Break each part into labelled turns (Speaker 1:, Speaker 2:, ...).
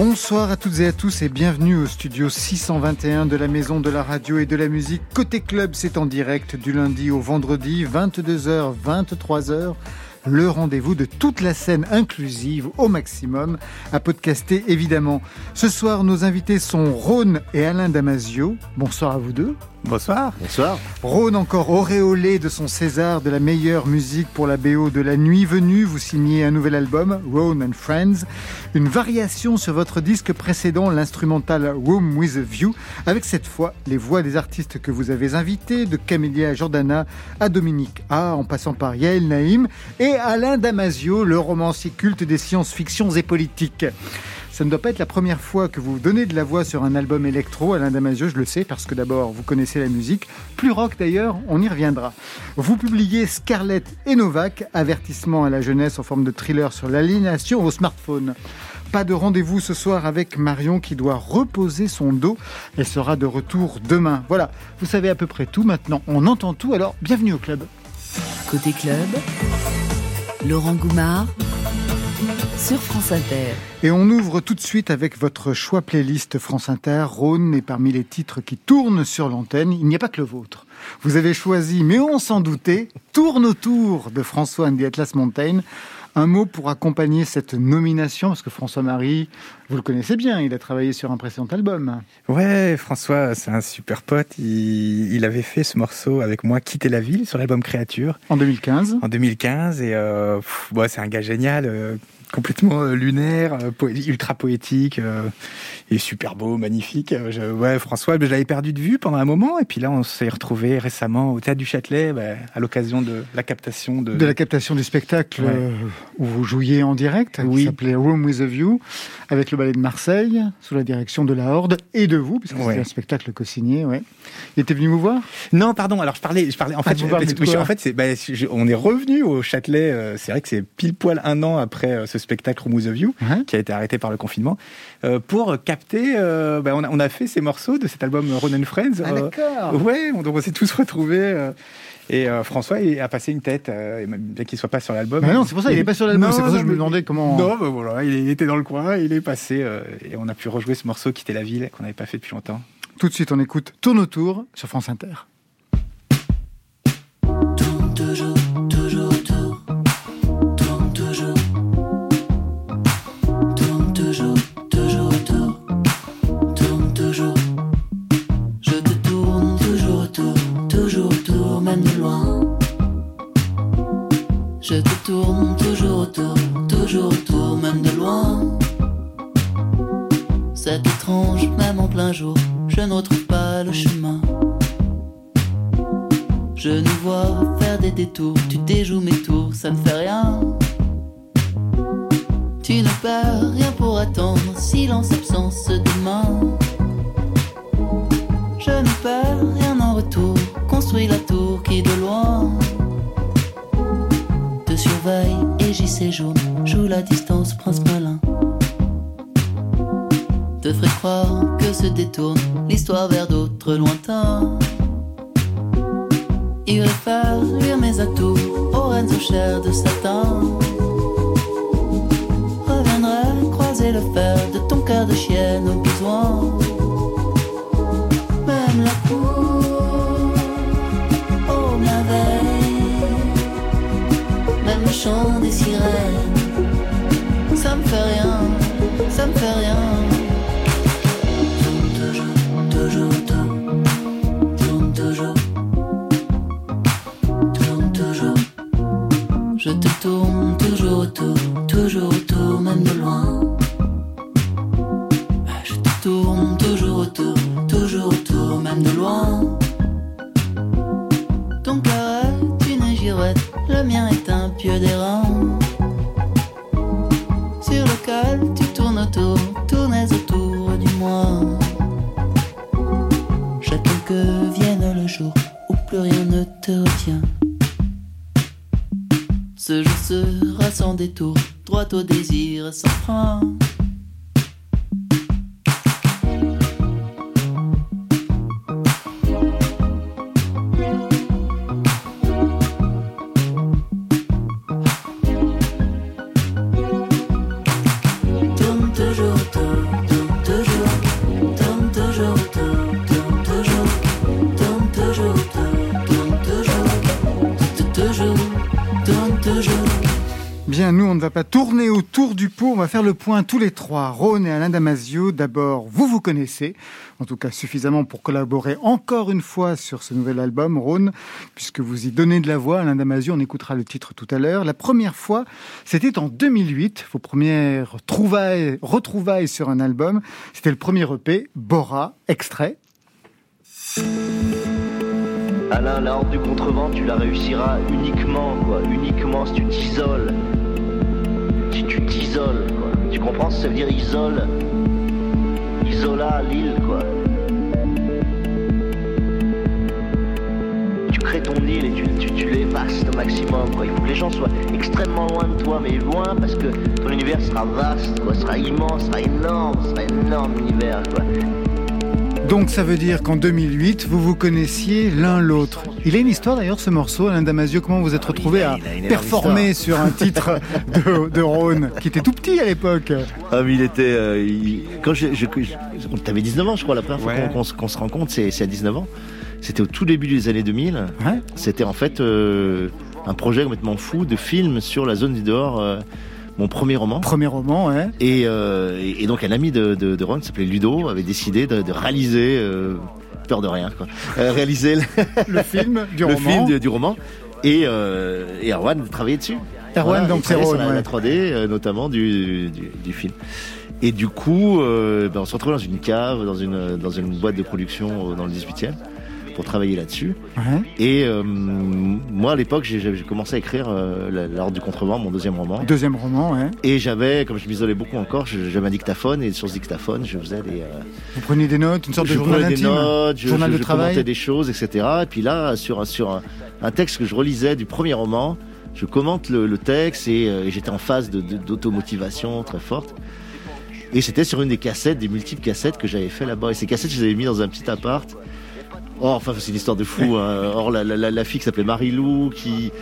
Speaker 1: Bonsoir à toutes et à tous et bienvenue au studio 621 de la Maison de la Radio et de la Musique. Côté Club, c'est en direct du lundi au vendredi, 22h, 23h le rendez-vous de toute la scène inclusive au maximum, à podcaster évidemment. Ce soir, nos invités sont Rhône et Alain Damasio. Bonsoir à vous deux.
Speaker 2: Bonsoir.
Speaker 3: Bonsoir.
Speaker 1: Rhône encore auréolé de son César de la meilleure musique pour la BO de La Nuit Venue. Vous signez un nouvel album, Rhône and Friends. Une variation sur votre disque précédent, l'instrumental Room with a View, avec cette fois les voix des artistes que vous avez invités, de Camélia Jordana à Dominique A, en passant par Yael Naïm et Alain Damasio, le romancier culte des science-fictions et politiques. Ça ne doit pas être la première fois que vous donnez de la voix sur un album électro, Alain Damasio, je le sais, parce que d'abord, vous connaissez la musique. Plus rock d'ailleurs, on y reviendra. Vous publiez Scarlett et Novak, avertissement à la jeunesse en forme de thriller sur l'aliénation au smartphone. Pas de rendez-vous ce soir avec Marion qui doit reposer son dos. Elle sera de retour demain. Voilà, vous savez à peu près tout maintenant. On entend tout, alors bienvenue au club.
Speaker 4: Côté club, Laurent Goumard sur France Inter.
Speaker 1: Et on ouvre tout de suite avec votre choix playlist France Inter. Rhône est parmi les titres qui tournent sur l'antenne. Il n'y a pas que le vôtre. Vous avez choisi, mais on s'en doutait, Tourne autour de François and the Atlas Mountain. Un mot pour accompagner cette nomination, parce que François-Marie, vous le connaissez bien, il a travaillé sur un précédent album.
Speaker 2: Ouais, François, c'est un super pote. Il, avait fait ce morceau avec moi, Quitter la ville, sur l'album Créature.
Speaker 1: En 2015
Speaker 2: En 2015, et euh, c'est un gars génial. Euh, complètement euh, lunaire, euh, ultra poétique, euh, et super beau, magnifique. ouais, François, je l'avais perdu de vue pendant un moment, et puis là, on s'est retrouvé récemment au théâtre du Châtelet, bah, à l'occasion de la captation de...
Speaker 1: de la captation du spectacle où vous jouiez en direct, oui. qui s'appelait Room with a View, avec le ballet de Marseille, sous la direction de la Horde et de vous, puisque c'était un spectacle co-signé. Ouais. Il était venu vous voir?
Speaker 2: Non, pardon. Alors je parlais, je parlais. En ah, fait, en fait, c'est, bah, on est revenu au Châtelet. c'est vrai que c'est pile poil un an après ce spectacle Room of View, qui a été arrêté par le confinement, euh, pour capter. Euh, bah, on, a, on, a, fait ces morceaux de cet album Ronan Friends.
Speaker 1: Ah, d'accord.
Speaker 2: ouais, on, donc on s'est tous retrouvés. Et François il a passé une tête, bien qu'il soit pas sur l'album.
Speaker 1: Mais non, c'est pour ça, il est pas sur l'album. C'est pour ça que je me demandais comment.
Speaker 2: Non, bah voilà, il était dans le coin, il est passé, et on a pu rejouer ce morceau qui était la ville qu'on n'avait pas fait depuis longtemps.
Speaker 1: Tout de suite, on écoute Tourne autour sur France Inter.
Speaker 5: Tourne toujours autour, toujours autour, même de loin. C'est étrange, même en plein jour, je ne retrouve pas le chemin. Je nous vois faire des détours, tu déjoues mes tours, ça ne fait rien. Tu ne perds rien pour attendre, silence, absence, demain. Je ne perds rien en retour, construis la tour qui de loin et j'y séjourne. Joue la distance, prince malin. Te ferait croire que se détourne l'histoire vers d'autres lointains. Irait faire lire mes atouts aux reines aux chairs de satin. Reviendrait croiser le fer de ton cœur de chienne au besoin. Même la cour, chant des sirènes. Ça me fait rien, ça me fait rien. Tourne toujours, toujours, tourne, toujours, toujours. Je te tourne toujours autour, toujours autour, même de loin. Je te tourne toujours autour, toujours autour, même de loin.
Speaker 1: Va pas tourner autour du pot, on va faire le point tous les trois. Rhône et Alain Damasio, d'abord, vous vous connaissez, en tout cas suffisamment pour collaborer encore une fois sur ce nouvel album, Rhône, puisque vous y donnez de la voix. Alain Damasio, on écoutera le titre tout à l'heure. La première fois, c'était en 2008, vos premières trouvailles, retrouvailles sur un album. C'était le premier EP, Bora, extrait.
Speaker 3: Alain, la horde du contrevent, tu la réussiras uniquement, quoi, uniquement si tu t'isoles. Tu t'isoles, quoi. Tu comprends ça veut dire isole? Isola, l'île, quoi. Tu crées ton île et tu, tu, tu au maximum, quoi. Il faut que les gens soient extrêmement loin de toi, mais loin parce que ton univers sera vaste, quoi, sera immense, sera énorme, sera énorme l'univers, quoi.
Speaker 1: Donc ça veut dire qu'en 2008, vous vous connaissiez l'un l'autre. Il a une histoire d'ailleurs ce morceau, Alain Damasio, comment vous êtes retrouvé à performer sur un titre de, de Rhône, qui était tout petit à l'époque?
Speaker 3: Ah mais il était... euh, il- Quand je... je, je- T'avais 19 ans je crois la première fois qu'on qu'on se- qu'on se rencontre c'est c'est à 19 ans. C'était au tout début des années 2000.
Speaker 1: Ouais.
Speaker 3: C'était en fait euh, un projet complètement fou de film sur la zone du dehors, euh, mon premier roman.
Speaker 1: Premier roman, ouais.
Speaker 3: Et, euh, et- et donc un ami de, de, de Ron, qui s'appelait Ludo, avait décidé de, de réaliser, euh, peur de rien, quoi, euh, réaliser le,
Speaker 1: Le film du
Speaker 3: le
Speaker 1: roman.
Speaker 3: film du, du roman. Et, et Erwan travaillait dessus.
Speaker 1: Erwan, donc
Speaker 3: il travaillait
Speaker 1: c'est
Speaker 3: la,
Speaker 1: ouais.
Speaker 3: la 3D, euh, notamment du, du, du film. Et du coup, euh, ben, on se retrouvait dans une cave, dans une, dans une boîte de production dans le 18e, pour travailler là-dessus.
Speaker 1: Ouais.
Speaker 3: Et euh, moi, à l'époque, j'ai commencé à écrire euh, du Contrevent, mon deuxième roman.
Speaker 1: Deuxième roman, ouais.
Speaker 3: Et j'avais, comme je m'isolais beaucoup encore, j'avais un dictaphone et sur ce dictaphone, je faisais des, euh,
Speaker 1: Vous preniez des notes, une sorte de
Speaker 3: je
Speaker 1: journal
Speaker 3: prenais des
Speaker 1: intime.
Speaker 3: notes, je,
Speaker 1: journal
Speaker 3: je-
Speaker 1: de
Speaker 3: je
Speaker 1: travail.
Speaker 3: des choses, etc. Et puis là, sur un, sur un, un texte que je relisais du premier roman, je commente le, le texte et, euh, et j'étais en phase de- de- d'automotivation très forte. Et c'était sur une des cassettes, des multiples cassettes que j'avais fait là-bas. Et ces cassettes, je les avais mis dans un petit appart. Oh, enfin, c'est une histoire de fou. Hein. Or, la, la, la, fille qui s'appelait Marie-Lou, qui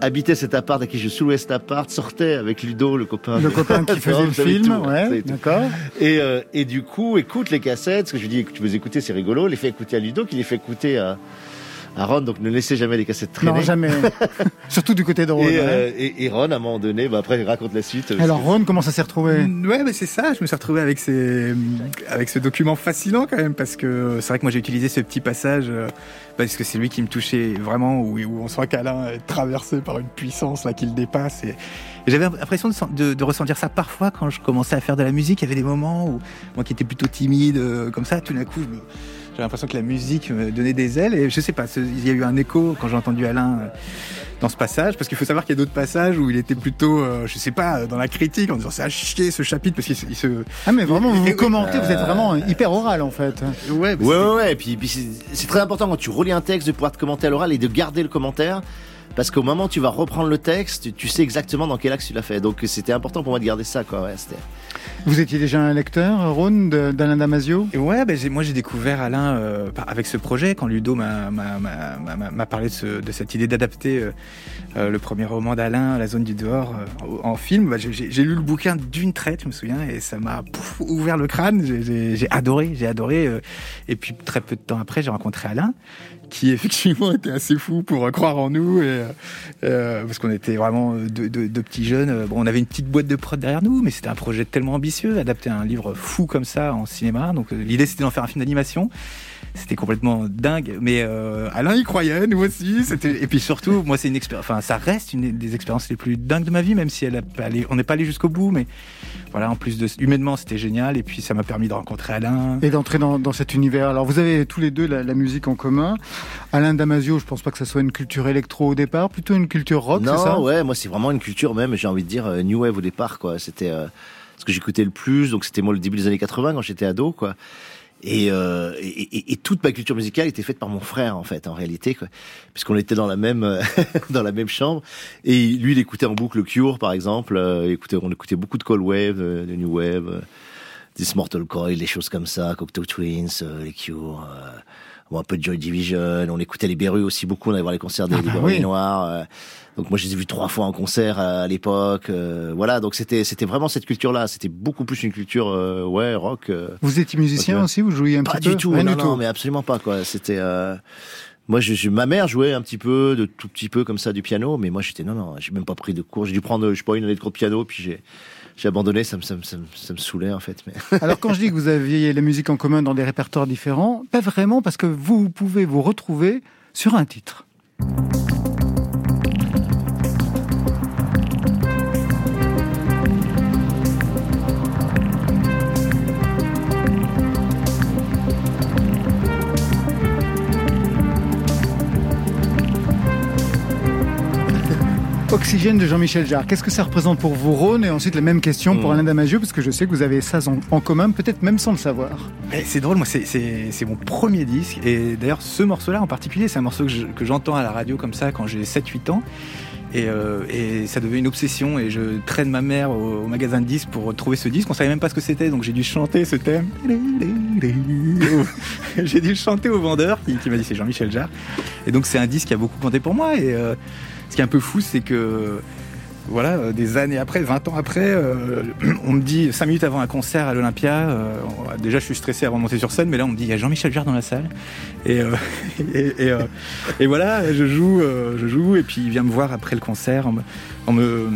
Speaker 3: habitait cet appart, à qui je sous-louais cet appart, sortait avec Ludo, le copain.
Speaker 1: Le copain qui faisait le
Speaker 3: Vous savez
Speaker 1: film,
Speaker 3: tout, vous
Speaker 1: ouais, d'accord.
Speaker 3: Et, euh, et du coup, écoute les cassettes, parce que je lui dis, écoute, tu veux écouter, c'est rigolo. Les fait écouter à Ludo, qui les fait écouter à, à Ron, donc ne laissez jamais les cassettes traîner.
Speaker 1: Non, jamais. Surtout du côté de.
Speaker 3: Et,
Speaker 1: ouais.
Speaker 3: euh, et, et Ron, à un moment donné, bah, après, il raconte la suite.
Speaker 1: Alors Rhône, comment ça s'est retrouvé?
Speaker 2: Mm, Ouais, mais c'est ça. Je me suis retrouvé avec ces, avec ce document fascinant quand même, parce que c'est vrai que moi j'ai utilisé ce petit passage euh, parce que c'est lui qui me touchait vraiment, où, où on sent qu'Alain est traversé par une puissance là qui le dépasse. Et, et j'avais l'impression de, sen- de, de ressentir ça parfois quand je commençais à faire de la musique. Il y avait des moments où moi qui étais plutôt timide, euh, comme ça, tout d'un coup, je me- j'avais l'impression que la musique me donnait des ailes. Et je sais pas, il y a eu un écho quand j'ai entendu Alain. euh, dans ce passage, parce qu'il faut savoir qu'il y a d'autres passages où il était plutôt, euh, je sais pas, dans la critique, en disant c'est à chier ce chapitre, parce qu'il se,
Speaker 1: Ah mais vraiment, vous vous commentez, vous êtes
Speaker 3: Euh,
Speaker 1: vraiment hyper oral en fait.
Speaker 2: Ouais,
Speaker 3: Ouais, ouais, ouais. Et puis, puis c'est c'est très important quand tu relis un texte de pouvoir te commenter à l'oral et de garder le commentaire. Parce qu'au moment où tu vas reprendre le texte, tu- sais exactement dans quel axe tu l'as fait. Donc c'était important pour moi de garder ça, quoi. Ouais, c'était-
Speaker 1: Vous étiez déjà un lecteur, Rhône, de- d'Alain Damasio?
Speaker 2: Et ouais, ben j'ai- moi j'ai découvert Alain euh, par- avec ce projet quand Ludo m'a parlé de, ce- de cette idée d'adapter euh, euh, le premier roman d'Alain, La zone du dehors, euh, en film. Bah, j'ai- lu le bouquin d'une traite, je me souviens, et ça m'a ouvert le crâne. J'ai- adoré, j'ai adoré. euh, et puis très peu de temps après, j'ai rencontré Alain, qui effectivement était assez fou pour euh, croire en nous, et, euh, euh, parce qu'on était vraiment euh, deux, deux petits jeunes. Bon, on avait une petite boîte de prod derrière nous, mais c'était un projet tellement ambitieux, adapter un livre fou comme ça en cinéma. Donc l'idée c'était d'en faire un film d'animation. C'était complètement dingue, mais euh, Alain y croyait, nous aussi. C'était et puis surtout, moi c'est une expérience. Enfin, ça reste une des expériences les plus dingues de ma vie, même si elle a pas allé, on n'est pas allé jusqu'au bout, mais voilà. En plus de humainement, c'était génial, et puis ça m'a permis de rencontrer Alain.
Speaker 1: et d'entrer dans, dans cet univers. Alors vous avez tous les deux la, la musique en commun. Alain Damasio, je pense pas que ça soit une culture électro au départ, plutôt une culture rock, c'est ça?
Speaker 3: Non, ouais, moi c'est vraiment une culture même, j'ai envie de dire, euh, New Wave au départ, quoi. C'était euh, ce que j'écoutais le plus, donc c'était moi le début des années 80 quand j'étais ado, quoi. Et, euh, et, et- et toute ma culture musicale était faite par mon frère, en fait, en réalité, quoi. Puisqu'on était dans la même euh, dans la même chambre. Et lui, il écoutait en boucle le Cure, par exemple. Euh, il écoutait, on écoutait beaucoup de Cold Wave, euh, de New Wave, euh, This Mortal Coil, des choses comme ça, Cocteau Twins, euh, les Cure. euh, ou un peu de Joy Division, on écoutait les Berus aussi beaucoup, on allait voir les concerts des,
Speaker 1: Ah bah
Speaker 3: Berus
Speaker 1: oui.
Speaker 3: Noirs. Euh, donc moi je les ai vus trois fois en concert à, à l'époque, euh, voilà. Donc c'était c'était vraiment cette culture-là. C'était beaucoup plus une culture euh, ouais rock. euh,
Speaker 1: Vous étiez musicien aussi, vous jouiez un
Speaker 3: pas
Speaker 1: petit peu
Speaker 3: du tout,
Speaker 1: Rien
Speaker 3: non,
Speaker 1: du
Speaker 3: non,
Speaker 1: tout.
Speaker 3: mais absolument pas quoi. C'était euh, Moi, je, je- ma mère jouait un petit peu, de tout petit peu comme ça du piano, mais moi j'étais non non, j'ai même pas pris de cours. J'ai dû prendre, je sais pas, une année de cours de piano, puis j'ai j'ai abandonné. Ça me ça me, ça me, ça me saoulait en fait. Mais
Speaker 1: Alors quand je dis que vous aviez la musique en commun dans des répertoires différents, pas vraiment parce que vous pouvez vous retrouver sur un titre. Oxygène de Jean-Michel Jarre. Qu'est-ce que ça représente pour vous, Rhône? Et ensuite la même question pour
Speaker 3: Mm.
Speaker 1: Alain Damasio, parce que je sais que vous avez ça en, commun, peut-être même sans le savoir.
Speaker 2: Mais c'est drôle, moi, c'est- mon premier disque. Et d'ailleurs, ce morceau-là en particulier, c'est un morceau que je- que j'entends à la radio comme ça quand j'ai 7-8 ans. Et, euh, et ça devient une obsession. Et je traîne ma mère au, au magasin de disques pour trouver ce disque. On savait même pas ce que c'était, donc j'ai dû chanter ce thème. j'ai dû le chanter au vendeur qui, qui m'a dit c'est Jean-Michel Jarre. Et donc c'est un disque qui a beaucoup compté pour moi. Et euh, ce qui est un peu fou, c'est que voilà, euh, des années après, 20 ans après, euh, on me dit 5 minutes avant un concert à l'Olympia, euh, déjà je suis stressé avant de monter sur scène, mais là on me dit il y a Jean-Michel Jarre dans la salle. Et, voilà, je joue, je joue, et puis il vient me voir après le concert en me,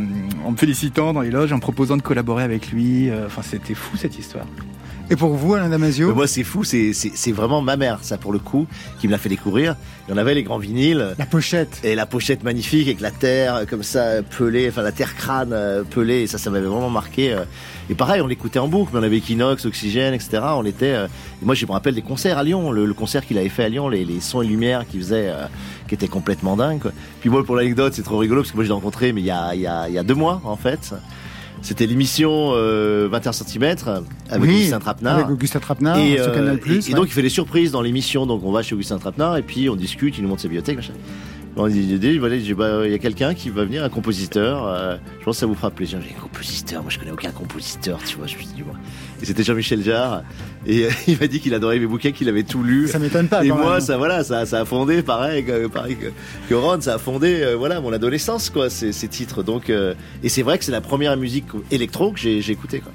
Speaker 2: félicitant dans les loges, en me proposant de collaborer avec lui. Enfin, c'était fou cette histoire.
Speaker 1: Et pour vous, Alain Damasio
Speaker 3: moi, c'est fou, c'est vraiment ma mère, ça pour le coup, qui me l'a fait découvrir. Il y en avait les grands vinyles.
Speaker 1: La pochette.
Speaker 3: Et la pochette magnifique avec la terre euh, comme ça pelée, enfin la terre crâne euh, pelée, et ça, ça m'avait vraiment marqué. euh. Et pareil, on l'écoutait en boucle, mais on avait Equinox, Oxygène, etc. On était. euh, et moi, je me rappelle des concerts à Lyon, le, le concert qu'il avait fait à Lyon, les, les sons et lumières qu'il faisait, euh, qui étaient complètement dingues. Quoi. Puis moi, pour l'anecdote, c'est trop rigolo parce que moi, je l'ai rencontré, mais il y a, il y a, il y a deux mois en fait. C'était l'émission euh, 21 cm avec
Speaker 1: Oui,
Speaker 3: Augustin Trapenard.
Speaker 1: Avec Augustin Trapenard
Speaker 3: Et,
Speaker 1: sur
Speaker 3: euh,
Speaker 1: Canal+.
Speaker 3: et- et
Speaker 1: ouais.
Speaker 3: donc il fait des surprises dans l'émission. Donc on va chez Augustin Trapenard et puis on discute, il nous montre sa bibliothèque. Machin. On dit, il bah, il y a quelqu'un qui va venir, un compositeur. euh, je pense que ça vous fera plaisir. J'ai dit, compositeur, moi je connais aucun compositeur, tu vois. Je me suis dit, moi. Et c'était Jean-Michel Jarre. Et euh, il m'a dit qu'il adorait mes bouquins, qu'il avait tout lu.
Speaker 1: Ça m'étonne pas
Speaker 3: Et
Speaker 1: quand
Speaker 3: moi,
Speaker 1: même.
Speaker 3: ça, voilà, ça, ça a fondé, pareil, que, pareil que, que Ron, ça a fondé, euh, voilà, mon adolescence, quoi, ces, ces titres. Donc, euh, et c'est vrai que c'est la première musique électro que j'ai, écoutée, quoi.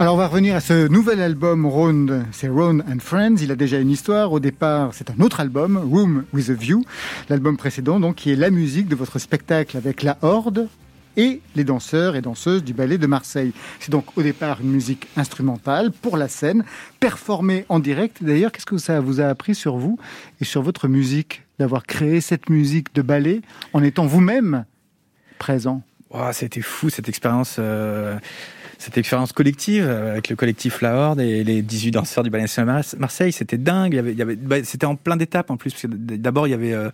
Speaker 1: Alors on va revenir à ce nouvel album Rhône, c'est Rhône and Friends. Il a déjà une histoire. Au départ, c'est un autre album, Room with a View. L'album précédent, donc, qui est la musique de votre spectacle avec la Horde et les danseurs et danseuses du ballet de Marseille. C'est donc au départ une musique instrumentale pour la scène, performée en direct. D'ailleurs, qu'est-ce que ça vous a appris sur vous et sur votre musique d'avoir créé cette musique de ballet en étant vous-même présent?
Speaker 2: Wow, c'était fou cette expérience, euh, cette expérience collective euh, avec le collectif La Horde et les 18 danseurs du Ballet National Mar- Marseille. C'était dingue. Il y avait, il y avait, bah, c'était en plein d'étapes en plus. D'abord, il y avait euh,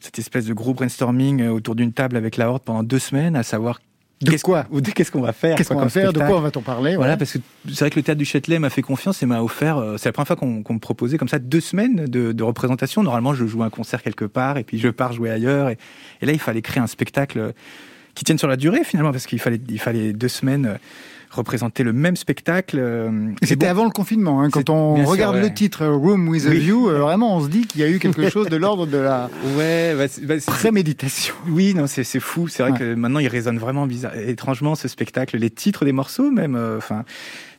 Speaker 2: cette espèce de gros brainstorming euh, autour d'une table avec La Horde pendant deux semaines, à savoir
Speaker 1: De
Speaker 2: qu'est-ce
Speaker 1: quoi
Speaker 2: ou de- qu'est-ce qu'on va faire,
Speaker 1: Qu'est-ce
Speaker 2: quoi,
Speaker 1: qu'on va faire De quoi on va-t-on parler
Speaker 2: Voilà,
Speaker 1: Ouais.
Speaker 2: parce que c'est vrai que le théâtre du Châtelet m'a fait confiance et m'a offert. euh, c'est la première fois qu'on me proposait comme ça deux semaines de, de représentation. Normalement, je joue un concert quelque part et puis je pars jouer ailleurs. Et, et là, il fallait créer un spectacle qui tienne sur la durée finalement, parce qu'il fallait, il fallait deux semaines euh, représenter le même spectacle. euh,
Speaker 1: C'était
Speaker 2: bon,
Speaker 1: avant le confinement. hein, quand on
Speaker 2: sûr,
Speaker 1: regarde
Speaker 2: ouais.
Speaker 1: le titre euh, Room with a. View, euh, vraiment, on se dit qu'il y a eu quelque chose de l'ordre de la
Speaker 2: Ouais, bah, c'est- bah,
Speaker 1: préméditation.
Speaker 2: Oui, non, c'est fou. C'est vrai
Speaker 1: Ouais.
Speaker 2: que maintenant, il résonne vraiment bizarre, étrangement ce spectacle, les titres des morceaux même. euh, Enfin,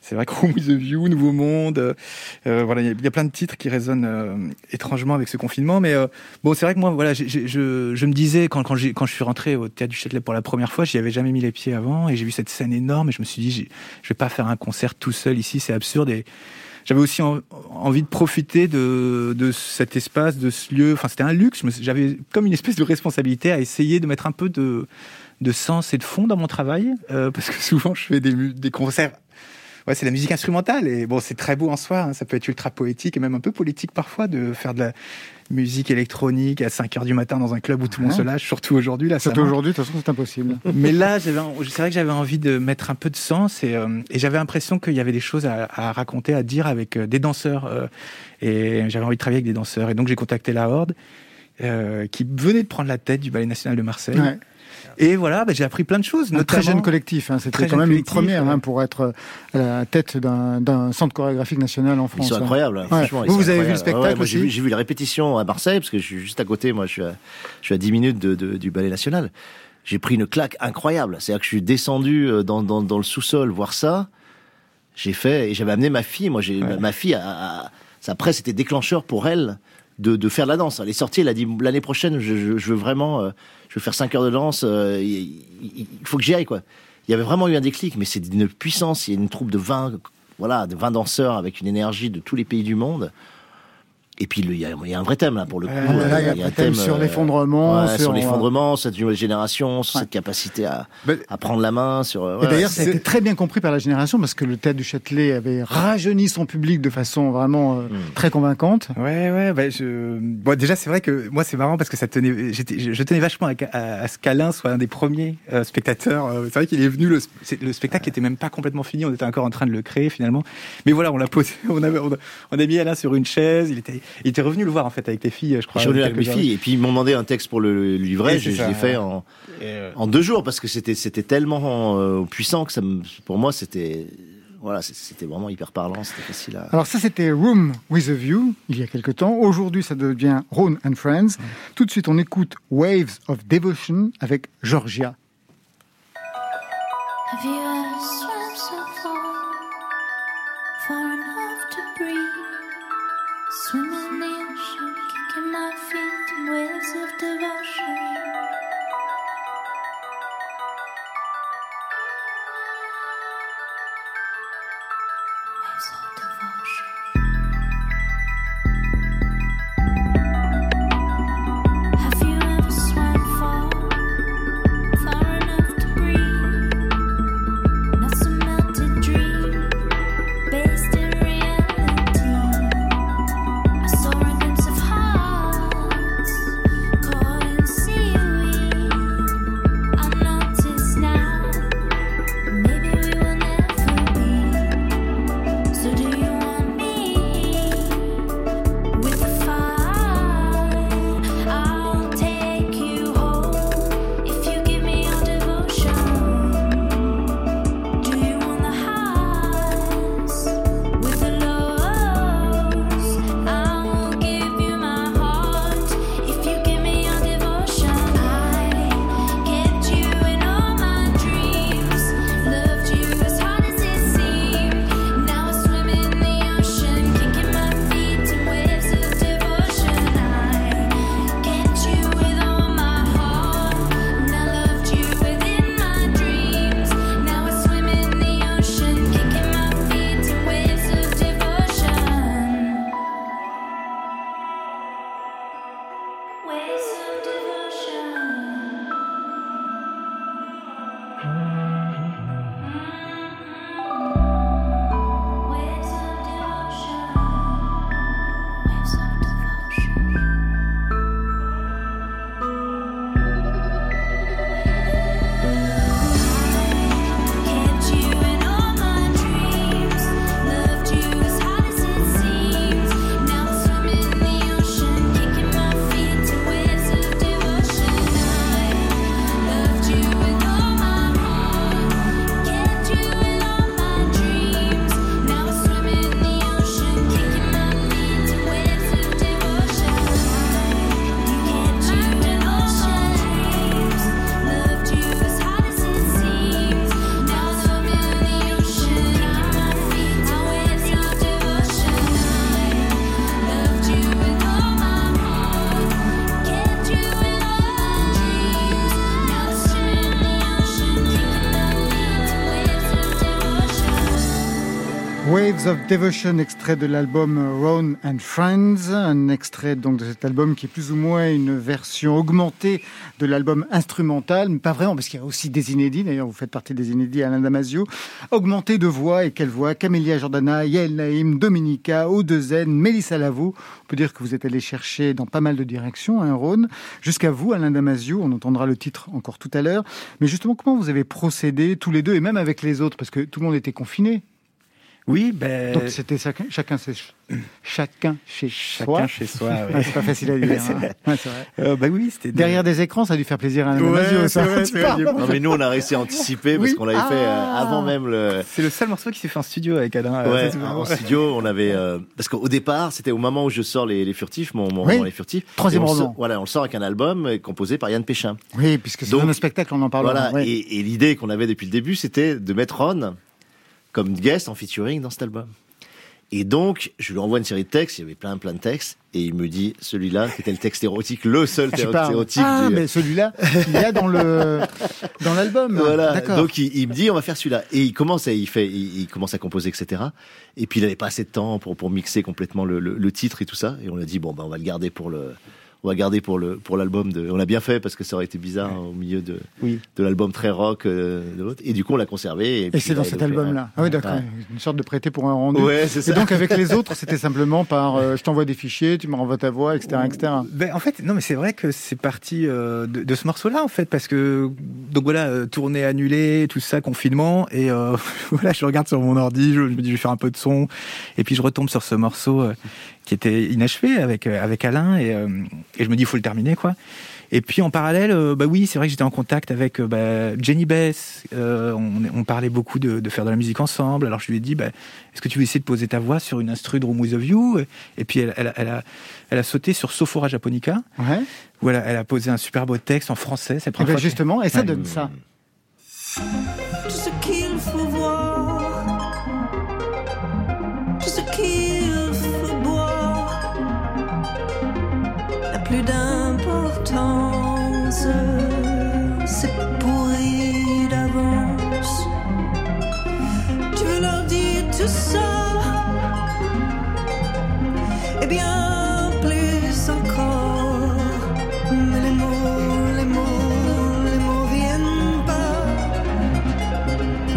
Speaker 2: c'est vrai que Room with a View, Nouveau Monde, euh, euh, voilà, il y a- plein de titres qui résonnent euh, étrangement avec ce confinement. Mais euh, bon, c'est vrai que moi, voilà, je, je me disais quand quand, quand je suis rentré au théâtre du Châtelet pour la première fois, j'y avais jamais mis les pieds avant, et j'ai vu cette scène énorme, et je me suis dit, je vais pas faire un concert tout seul ici, c'est absurde. Et j'avais aussi en- envie de profiter de, de cet espace, de ce lieu. Enfin, c'était un luxe. J'avais comme une espèce de responsabilité à essayer de mettre un peu de, de sens et de fond dans mon travail, euh, parce que souvent je fais des, des concerts. Ouais, c'est la musique instrumentale et bon, c'est très beau en soi. hein. Ça peut être ultra poétique et même un peu politique parfois de faire de la musique électronique à 5 heures du matin dans un club où tout le monde se lâche. Surtout aujourd'hui là.
Speaker 1: Surtout aujourd'hui, de toute façon, c'est impossible.
Speaker 2: Mais là, c'est vrai que j'avais envie de mettre un peu de sens et, euh, et j'avais l'impression qu'il y avait des choses à, à raconter, à dire avec euh, des danseurs. euh, et j'avais envie de travailler avec des danseurs. Et donc j'ai contacté la Horde, euh, qui venait de prendre la tête du Ballet National de Marseille.
Speaker 1: Ouais.
Speaker 2: Et voilà, bah, j'ai appris plein de choses.
Speaker 1: Un très jeune collectif. hein. C'était quand même une première
Speaker 2: ouais.
Speaker 1: hein, pour être à la tête d'un d'un centre chorégraphique national en
Speaker 3: Ils
Speaker 1: France.
Speaker 3: sont
Speaker 1: hein.
Speaker 3: incroyables, franchement. ils
Speaker 1: Vous,
Speaker 3: sont
Speaker 1: vous avez vu le spectacle
Speaker 3: Ouais, moi, j'ai
Speaker 1: aussi
Speaker 3: vu, j'ai vu les répétitions à Marseille, parce que je suis juste à côté, moi je suis à, je suis à 10 minutes de, de- du Ballet National. J'ai pris une claque incroyable. C'est-à-dire que je suis descendu euh, dans, dans, dans le sous-sol voir ça. J'ai fait, et j'avais amené ma fille, moi j'ai,
Speaker 2: Ouais.
Speaker 3: ma, fille, a, a- ça après c'était déclencheur pour elle de, de faire de la danse. Elle est sortie, elle a dit l'année prochaine, je, veux vraiment, euh, je veux faire 5 heures de danse. euh, il faut que j'y aille quoi. Il y avait vraiment eu un déclic, mais c'est d'une puissance. Il y a une troupe de 20, voilà, de 20 danseurs avec une énergie de tous les pays du monde. Et puis il y, a, il y a un vrai thème là pour le coup.
Speaker 1: Ah, là, il y a un thème sur
Speaker 3: euh,
Speaker 1: l'effondrement,
Speaker 3: ouais,
Speaker 1: sur-
Speaker 3: sur l'effondrement, cette nouvelle génération, sur
Speaker 1: Ouais.
Speaker 3: cette capacité à,
Speaker 2: Bah,
Speaker 3: à prendre la main. Sur. euh,
Speaker 1: Et
Speaker 3: ouais,
Speaker 1: d'ailleurs, ça a été très bien compris par la génération parce que le théâtre du Châtelet avait rajeuni son public de façon vraiment euh,
Speaker 3: Mm.
Speaker 1: très convaincante.
Speaker 2: Ouais, ouais, bah, je... bon, déjà, c'est vrai que moi, c'est marrant parce que ça tenait, je tenais vachement à, à- à ce qu'Alain soit un des premiers euh, spectateurs. Euh, C'est vrai qu'il est venu, le, spectacle était même pas complètement fini, on était encore en train de le créer finalement. Mais voilà, on l'a posé, on a, on a, on a mis Alain sur une chaise, il était, il était revenu le voir en fait avec les filles, je crois.
Speaker 3: Je suis revenu avec mes filles et puis ils m'ont demandé un texte pour le, le livret.
Speaker 2: Et
Speaker 3: Je, l'ai fait en,
Speaker 2: euh,
Speaker 3: en deux jours parce que c'était c'était tellement euh, puissant que ça me, pour moi c'était voilà c'était vraiment hyper parlant. C'était facile à.
Speaker 1: Alors ça, c'était Room with a View, il y a quelque temps. Aujourd'hui, ça devient Rhone and Friends. Tout de suite, on écoute Waves of Devotion avec Georgia.
Speaker 6: Have you of Devotion,
Speaker 1: extrait de l'album Ron and Friends, un extrait donc de cet album qui est plus ou moins une version augmentée de l'album instrumental, mais pas vraiment parce qu'il y a aussi des inédits. D'ailleurs, vous faites partie des inédits, Alain Damasio. Augmenté de voix et quelle voix Camélia Jordana, Yael Naïm, Dominica, O2N, Mélissa Lavo. On peut dire que vous êtes allé chercher dans pas mal de directions, hein, Ron. Jusqu'à vous, Alain Damasio. On entendra le titre encore tout à l'heure. Mais justement, comment vous avez procédé tous les deux et même avec les autres parce que tout le monde était confiné.
Speaker 2: Oui, ben,
Speaker 1: Donc c'était chacun, chacun, chez, chacun chez
Speaker 2: chacun
Speaker 1: soi.
Speaker 2: chez soi.
Speaker 1: Ouais. c'est pas facile à dire. hein. Ouais, c'est vrai.
Speaker 2: Euh, bah oui, c'était
Speaker 1: Derrière des écrans, ça a dû faire plaisir à un
Speaker 2: Ouais,
Speaker 1: ça.
Speaker 2: vrai.
Speaker 3: Non mais nous on a réussi à anticiper parce
Speaker 1: Oui.
Speaker 3: qu'on l'avait fait euh,
Speaker 1: Ah.
Speaker 3: avant même le.
Speaker 2: C'est le seul morceau qui s'est fait en studio avec Alain. euh,
Speaker 3: Ouais, en studio, on avait euh, parce qu'au départ, c'était au moment où je sors les, les furtifs, mon, mon
Speaker 1: Oui.
Speaker 3: roman les furtifs.
Speaker 1: Troisième roman.
Speaker 3: sort- voilà, on le sort avec un album composé par Yann Péchin.
Speaker 1: Oui, puisque c'est dans nos spectacles, on en parlera.
Speaker 3: Voilà,
Speaker 1: ouais.
Speaker 3: et, et l'idée qu'on avait depuis le début, c'était de mettre Ron comme guest en featuring dans cet album. Et donc, je lui envoie une série de textes, il y avait plein plein de textes, et il me dit celui-là, qui était le texte érotique, le seul texte érotique.
Speaker 1: Ah,
Speaker 3: du-
Speaker 1: mais celui-là, il y a dans le dans l'album.
Speaker 3: Voilà. Donc il, il me dit on va faire celui-là et il commence à il fait il, il commence à composer etc. Et puis il avait pas assez de temps pour pour mixer complètement le, le, le titre et tout ça et on a dit bon bah on va le garder pour le on va garder pour le pour l'album de on a bien fait parce que ça aurait été bizarre hein, au milieu de
Speaker 1: Oui.
Speaker 3: de l'album très rock euh, de l'autre et du coup on l'a conservé et,
Speaker 1: Et c'est dans cet album-là. Ah oui, d'accord.
Speaker 3: Ouais.
Speaker 1: Une sorte de prêté pour un rendu.
Speaker 3: Ouais, c'est
Speaker 1: Et
Speaker 3: ça.
Speaker 1: donc avec les autres, c'était simplement par euh, je t'envoie des fichiers, tu me renvoies ta voix, etc., etc.
Speaker 2: Ben, en fait, non, mais c'est vrai que c'est parti euh, de, de ce morceau-là, en fait, parce que donc voilà, euh, tournée annulée, tout ça, confinement, et euh, voilà, je regarde sur mon ordi, je, je me dis je vais faire un peu de son, et puis je retombe sur ce morceau euh, qui était inachevé avec euh, avec Alain, et, euh, et je me dis il faut le terminer, quoi. Et puis en parallèle, euh, bah oui, c'est vrai que j'étais en contact avec euh, bah, Jenny Bess. euh, on, on parlait beaucoup de, de faire de la musique ensemble. Alors je lui ai dit, bah, est-ce que tu veux essayer de poser ta voix sur une instru de Room With of You? Et puis elle, elle, a- elle a, elle a sauté sur Sophora Japonica.
Speaker 1: Ouais.
Speaker 2: où elle a, elle a posé un super beau texte en français. C'est première
Speaker 1: ben justement, et ça
Speaker 2: Ouais.
Speaker 1: donne ça.
Speaker 7: Tout ce qu'il faut voir, dire tout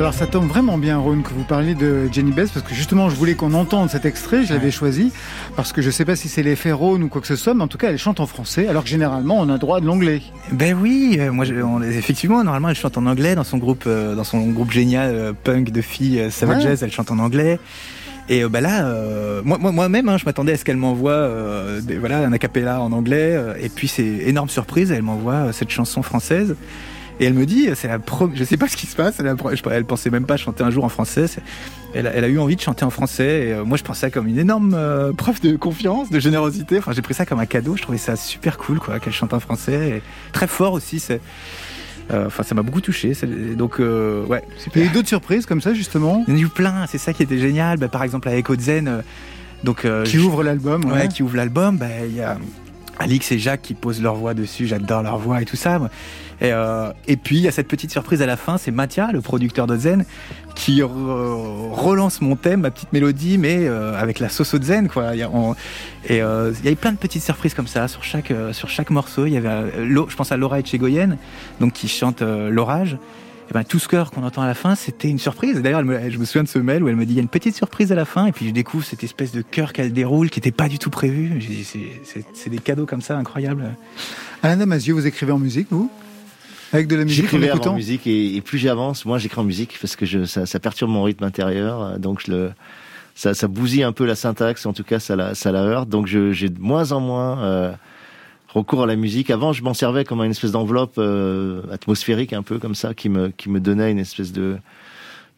Speaker 1: Alors ça tombe vraiment bien, Ron, que vous parliez de Jenny Bess, parce que justement, je voulais qu'on entende cet extrait, je l'avais choisi, parce que je sais pas si c'est l'effet Ron ou quoi que ce soit, mais en tout cas, elle chante en français, alors que généralement, on a droit de l'anglais.
Speaker 2: Ben oui, euh, moi je- on- effectivement, normalement elle chante en anglais dans son groupe, euh, dans son groupe génial euh, punk de filles Savage
Speaker 1: Ouais.
Speaker 2: Elle chante en anglais. Et bah là, euh, moi, moi, moi-même, hein, je m'attendais à ce qu'elle m'envoie, euh, des- voilà, un acapella en anglais. euh, et puis c'est énorme surprise, elle m'envoie cette chanson française. Et elle me dit, c'est la première, je sais pas ce qui se passe. Elle, elle pensait même pas chanter un jour en français. Elle a, elle a eu envie de chanter en français. Et euh, moi, je pensais ça comme une énorme euh, preuve de confiance, de générosité. Enfin, j'ai pris ça comme un cadeau. Je trouvais ça super cool, quoi, qu'elle chante en français. Et très fort aussi. C'est, euh, enfin, ça m'a beaucoup touché. Donc, euh, ouais,
Speaker 1: Il y
Speaker 2: super.
Speaker 1: a eu d'autres surprises comme ça, justement,
Speaker 2: Il y en a eu plein. C'est ça qui était génial. Bah, par exemple, à Echo de Zen. euh, donc,
Speaker 1: qui
Speaker 2: je-
Speaker 1: ouvrent l'album.
Speaker 2: ouais,
Speaker 1: Ouais.
Speaker 2: qui ouvre l'album, bah, il y a Alix et Jacques qui posent leur voix dessus, j'adore leur voix et tout ça. Euh, et puis il y a cette petite surprise à la fin, c'est Mathia, le producteur de Zen, qui re- relance mon thème, ma petite mélodie, mais euh, avec la sauce de Zen, quoi. Y a, on- et euh, il y avait plein de petites surprises comme ça sur chaque sur chaque morceau. Il y avait, je pense à Laura Etchegoyen, donc qui chante l'orage. Et ben, tout ce chœur qu'on entend à la fin, c'était une surprise. D'ailleurs, je me souviens de ce mail où elle me dit il y a une petite surprise à la fin, et puis je découvre cette espèce de chœur qu'elle déroule qui n'était pas du tout prévu. C'est des cadeaux comme ça incroyables.
Speaker 1: Alain Damasio, vous écrivez en musique, vous? Avec de la musique en
Speaker 3: J'écrivais en musique et, et plus j'avance, moins j'écris en musique parce que je, ça, ça perturbe mon rythme intérieur, euh, donc je le, ça, ça bousille un peu la syntaxe, en tout cas ça la, ça la heurte, donc j'ai de moins en moins euh, recours à la musique. Avant, je m'en servais comme une espèce d'enveloppe euh, atmosphérique un peu comme ça, qui me, qui me donnait une espèce de,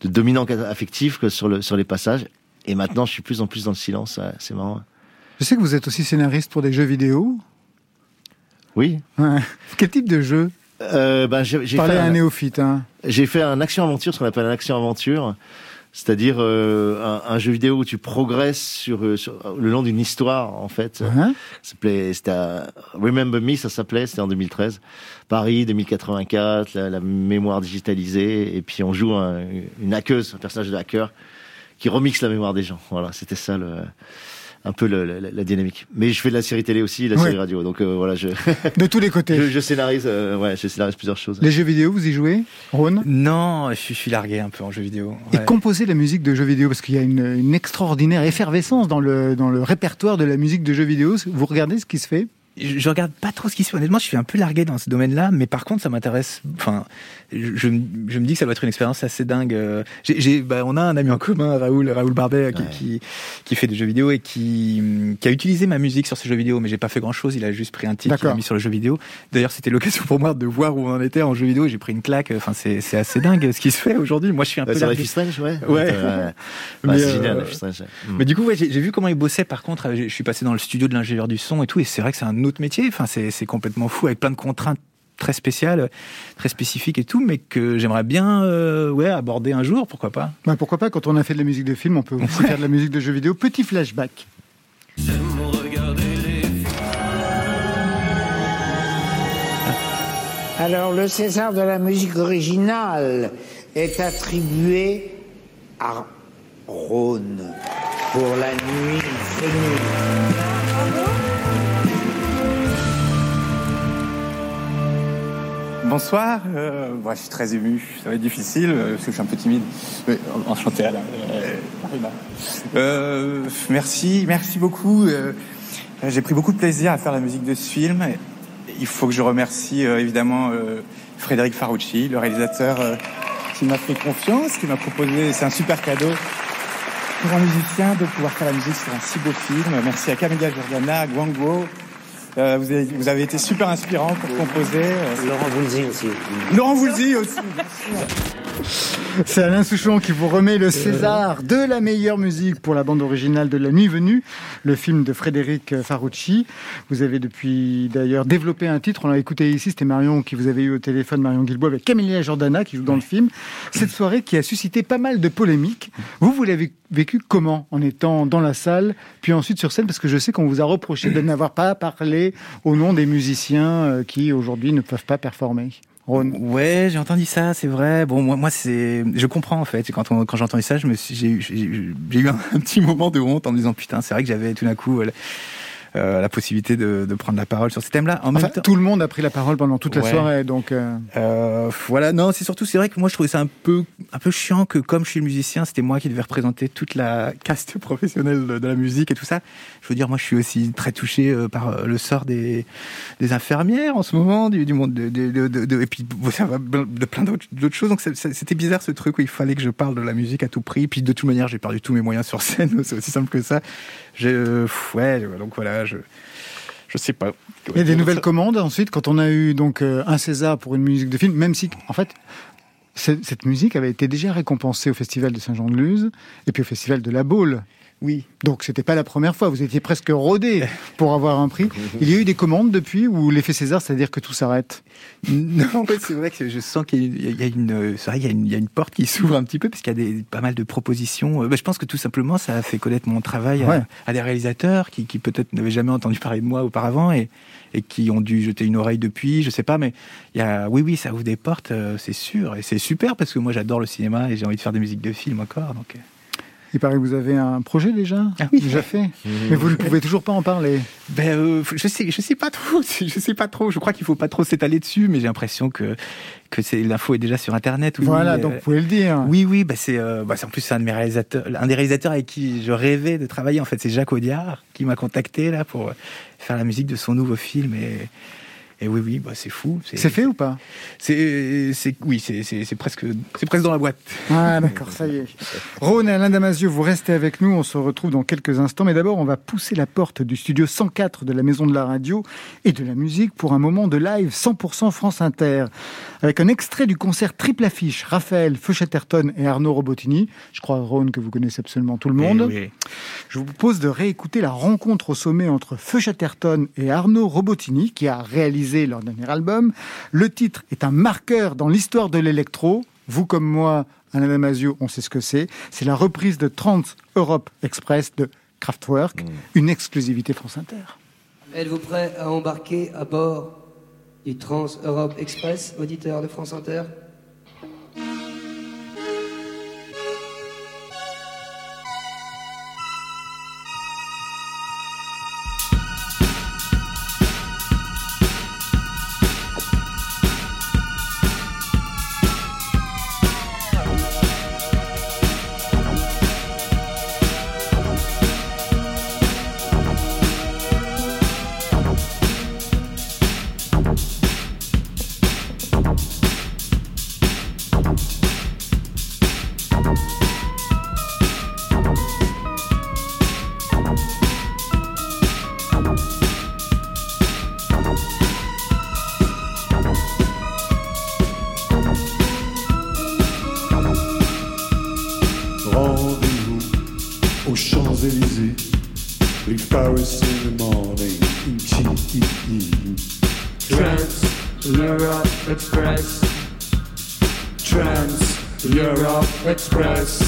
Speaker 3: de dominant affectif que sur, le, sur les passages. Et maintenant, je suis plus en plus dans le silence, ouais, c'est marrant.
Speaker 1: Je sais que vous êtes aussi scénariste pour des jeux vidéo.
Speaker 3: Oui.
Speaker 1: Ouais. Quel type de jeu?
Speaker 3: Euh, ben, j'ai j'ai fait
Speaker 1: à un néophyte. Hein.
Speaker 3: J'ai fait un action-aventure, ce qu'on appelle un action-aventure, c'est-à-dire euh, un, un jeu vidéo où tu progresses sur, euh, sur- le long d'une histoire, en fait.
Speaker 1: Hein
Speaker 3: Ça s'appelait- C'était à Remember Me, ça s'appelait, c'était en 2013. Paris, 2084, la, la mémoire digitalisée, et puis on joue un- une hackeuse, un personnage de hacker, qui remixe la mémoire des gens. Voilà, c'était ça le un peu le- la, la dynamique. Mais je fais de la série télé aussi, de la
Speaker 1: Ouais.
Speaker 3: série radio, donc euh, voilà, je,
Speaker 1: De tous les côtés.
Speaker 3: je, je scénarise, euh, ouais, je scénarise plusieurs choses.
Speaker 1: Les jeux vidéo, vous y jouez Ron
Speaker 2: Non, je suis, je suis largué un peu en jeu vidéo.
Speaker 1: Et composer la musique de jeux vidéo, parce qu'il y a une, une extraordinaire effervescence dans le, dans le répertoire de la musique de jeux vidéo. Vous regardez ce qui se fait?
Speaker 2: Je, regarde pas trop ce qui se fait. Honnêtement, je suis un peu largué dans ce domaine-là, mais par contre, ça m'intéresse. Enfin, je, je, me- dis que ça va être une expérience assez dingue. Euh, bah, on a un ami en commun, Raoul, Raoul Barbet, qui,
Speaker 3: Ouais.
Speaker 2: qui, qui fait des jeux vidéo et qui, qui a utilisé ma musique sur ces jeux vidéo, mais j'ai pas fait grand-chose. Il a juste pris un titre, il
Speaker 1: D'accord.
Speaker 2: l'a mis sur le jeu vidéo. D'ailleurs, c'était l'occasion pour moi de voir où on en était en jeu vidéo. J'ai pris une claque. Enfin, c'est, c'est assez dingue ce qui se fait aujourd'hui. Moi, je suis un
Speaker 3: Ouais,
Speaker 2: peu largué.
Speaker 3: Life is Strange, ouais.
Speaker 2: Ouais.
Speaker 3: Euh,
Speaker 2: Mais,
Speaker 3: c'est
Speaker 2: euh,
Speaker 3: génial, Strange. ouais. Mm.
Speaker 2: Mais du coup, ouais, j'ai vu comment il bossait. Par contre, euh, je suis passé dans le studio de l'ingénieur du son et tout, et c'est vrai que c'est un autre métier. Enfin, c'est c'est complètement fou avec plein de contraintes très spécial, très spécifique et tout, mais que j'aimerais bien euh, ouais, aborder un jour, pourquoi pas.
Speaker 1: Bah, pourquoi pas, quand on a fait de la musique de film, on peut aussi faire de la musique de jeux vidéo. Petit flashback.
Speaker 8: Alors, le César de la musique originale est attribué à Rhône pour la nuit venue.
Speaker 9: Bonsoir, euh, je suis très ému, ça va être difficile euh, parce que je suis un peu timide. Enchanté Alain. Euh. Euh, merci, merci beaucoup. J'ai pris beaucoup de plaisir à faire la musique de ce film. Il faut que je remercie évidemment Frédéric Farucci, le réalisateur qui m'a fait confiance, qui m'a proposé, c'est un super cadeau pour un musicien de pouvoir faire la musique sur un si beau film. Merci à Camilla Jordana, à. Euh, vous, avez, vous avez été super inspirant pour composer. Euh,
Speaker 8: Laurent Voulzy aussi.
Speaker 9: Laurent Voulzy aussi.
Speaker 1: C'est Alain Souchon qui vous remet le César de la meilleure musique pour la bande originale de La Nuit Venue, le film de Frédéric Farucci. Vous avez depuis d'ailleurs développé un titre, on l'a écouté ici, c'était Marion qui vous avait eu au téléphone, Marion Guilbault avec Camélia Jordana qui joue dans le film. Cette soirée qui a suscité pas mal de polémiques. Vous, vous l'avez vécu comment En étant dans la salle, puis ensuite sur scène, parce que je sais qu'on vous a reproché de n'avoir pas parlé au nom des musiciens euh, qui aujourd'hui ne peuvent pas performer.
Speaker 2: Ouais, j'ai entendu ça, c'est vrai. Bon, moi, moi, c'est, je comprends en fait. Quand, quand j'ai entendu ça, j'ai eu, un, un petit moment de honte en me disant putain, c'est vrai que j'avais tout d'un coup euh, euh, la possibilité de, de prendre la parole sur ces thèmes-là. En
Speaker 1: Enfin,
Speaker 2: même temps,
Speaker 1: tout le monde a pris la parole pendant toute la
Speaker 2: Ouais.
Speaker 1: soirée, donc euh,
Speaker 2: Euh, voilà, non, c'est surtout, c'est vrai que moi je trouvais ça un peu, un peu chiant que comme je suis musicien, c'était moi qui devais représenter toute la caste professionnelle de, de la musique et tout ça. Je veux dire, moi je suis aussi très touché par le sort des, des infirmières en ce moment, du, du monde de, et puis bon, ça va de plein d'autres choses. Donc c'était bizarre ce truc où il fallait que je parle de la musique à tout prix. Puis de toute manière, j'ai perdu tous mes moyens sur scène. C'est aussi simple que ça. Euh, ouais, donc voilà, je, je sais pas.
Speaker 1: il y a des nouvelles commandes ensuite quand on a eu donc euh, un César pour une musique de film, même si en fait ce- cette musique avait été déjà récompensée au festival de Saint-Jean-de-Luz et puis au festival de la Baule.
Speaker 2: Oui.
Speaker 1: Donc c'était pas la première fois, vous étiez presque rodé pour avoir un prix. Il y a eu des commandes depuis ou l'effet César, c'est-à-dire que tout s'arrête?
Speaker 2: Non, en fait, c'est vrai que je sens qu'il y a- une, c'est vrai, il y a une, il y a une porte qui s'ouvre un petit peu parce qu'il y a des, pas mal de propositions. Euh, bah, je pense que tout simplement, ça a fait connaître mon travail à-
Speaker 1: Ouais.
Speaker 2: à, des réalisateurs qui, qui peut-être n'avaient jamais entendu parler de moi auparavant et, et qui ont dû jeter une oreille depuis. Je sais pas, mais il y a, oui, oui, ça ouvre des portes, euh, c'est sûr, et c'est super parce que moi, j'adore le cinéma et j'ai envie de faire des musiques de films encore. Donc, euh.
Speaker 1: Il paraît que vous avez un projet déjà
Speaker 2: Ah oui.
Speaker 1: Déjà fait Mais vous ne pouvez toujours pas en parler.
Speaker 2: Ben, euh, je sais, je sais pas trop. Je sais pas trop. Je crois qu'il faut pas trop s'étaler dessus, mais j'ai l'impression que que c'est l'info est déjà sur Internet. oui,
Speaker 1: voilà,
Speaker 2: euh,
Speaker 1: donc vous pouvez le dire.
Speaker 2: Oui, oui, c'est, euh, bah c'est en plus c'est un de mes réalisateurs, un des réalisateurs avec qui je rêvais de travailler. En fait, c'est Jacques Audiard qui m'a contacté là pour euh, faire la musique de son nouveau film et. Et oui, oui, bah c'est fou.
Speaker 1: C'est fait ou pas?
Speaker 2: C'est, c'est, oui, c'est, presque, c'est presque dans la boîte.
Speaker 1: Ah d'accord, ça y est. Rhône et Alain Damasio, vous restez avec nous, on se retrouve dans quelques instants. Mais d'abord, on va pousser la porte du studio 104 de la Maison de la Radio et de la musique pour un moment de live 100% France Inter. Avec un extrait du concert triple affiche, Raphaël Feuchetterton et Arnaud Robotini. Je crois, Rhône, que vous connaissez absolument tout le monde.
Speaker 2: Et oui.
Speaker 1: Je vous propose de réécouter la rencontre au sommet entre Feu Chatterton et Arnaud Robotini, qui a réalisé leur dernier album. Le titre est un marqueur dans l'histoire de l'électro. Vous comme moi, Alain Damasio, on sait ce que c'est. C'est la reprise de Trans Europe Express de Kraftwerk, une exclusivité France Inter.
Speaker 10: Êtes-vous prêt à embarquer à bord du Trans Europe Express, auditeur de France Inter? Express.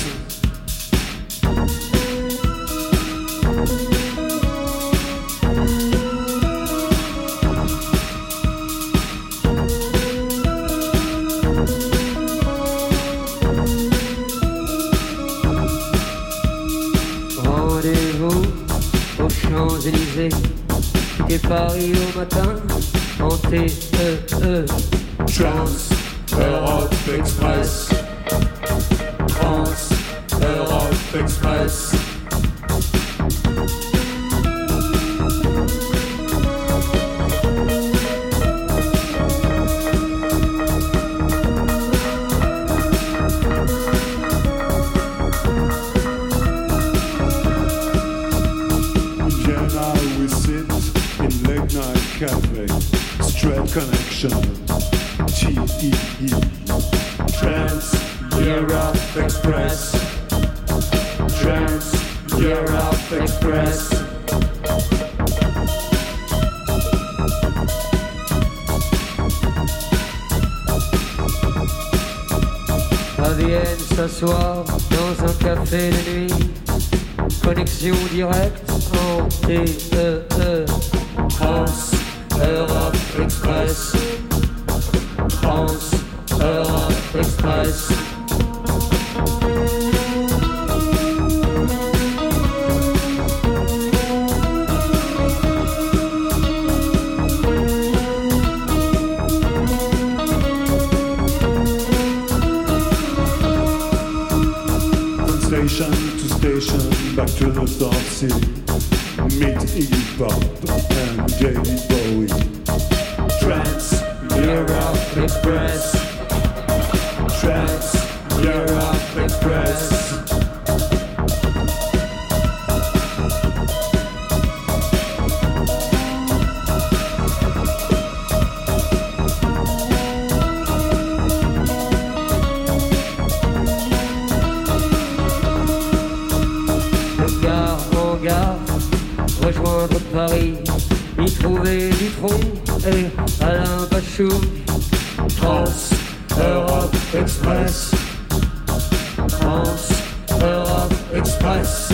Speaker 11: connection. TEE. Trans Europe Express. Trans Europe Express.
Speaker 10: Vienne s'asseoir dans un café de nuit. Connexion directe en TEE. Cuts.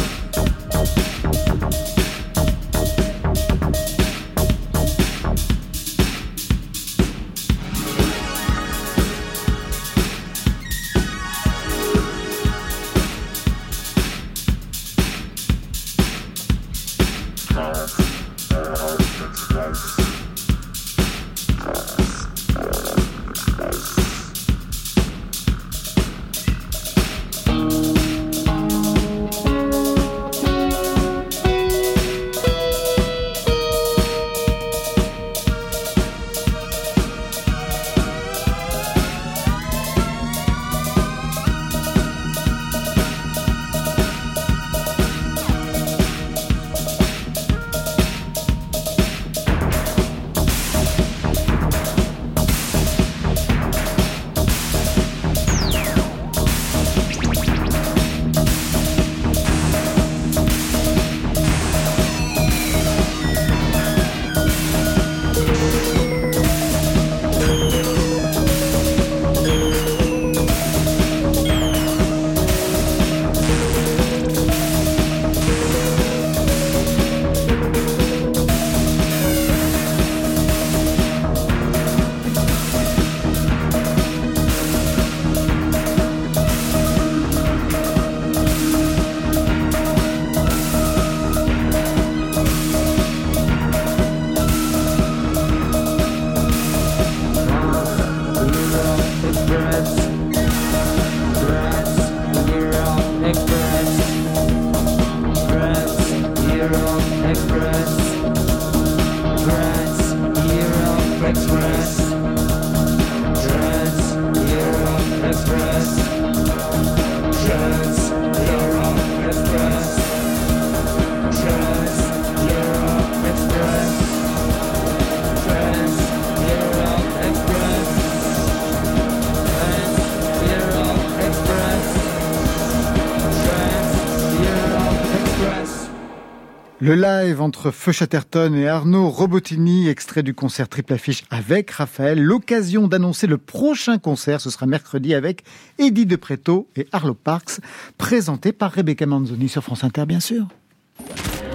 Speaker 1: Le live entre Feu Chatterton et Arnaud Robotini, extrait du concert triple affiche avec Raphaël. L'occasion d'annoncer le prochain concert, ce sera mercredi avec Eddie De Preto et Arlo Parks, présenté par Rebecca Manzoni sur France Inter, bien sûr.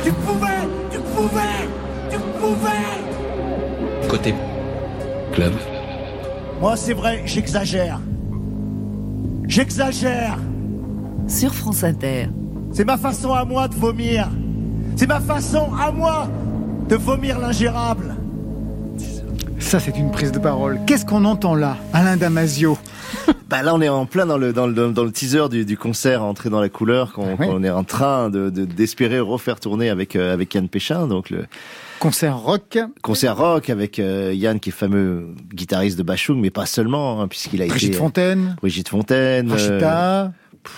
Speaker 7: Tu pouvais, tu pouvais, tu pouvais.
Speaker 12: Côté club.
Speaker 13: Moi, c'est vrai, j'exagère. J'exagère.
Speaker 4: Sur France Inter.
Speaker 13: C'est ma façon à moi de vomir. C'est ma façon à moi de vomir l'ingérable.
Speaker 1: Ça, c'est une prise de parole. Qu'est-ce qu'on entend là Alain Damasio.
Speaker 3: Bah là, on est en plein dans le dans le dans le teaser du, du concert Entrer dans la couleur qu'on
Speaker 1: Ah
Speaker 3: est en train de de- d'espérer refaire tourner avec euh, avec Yann Péchin, donc le
Speaker 1: Concert rock.
Speaker 3: concert rock avec euh, Yann qui est fameux guitariste de Bachung, mais pas seulement, hein, puisqu'il a
Speaker 1: Brigitte
Speaker 3: été
Speaker 1: Fontaine.
Speaker 3: Brigitte Fontaine, euh,
Speaker 1: Rachita.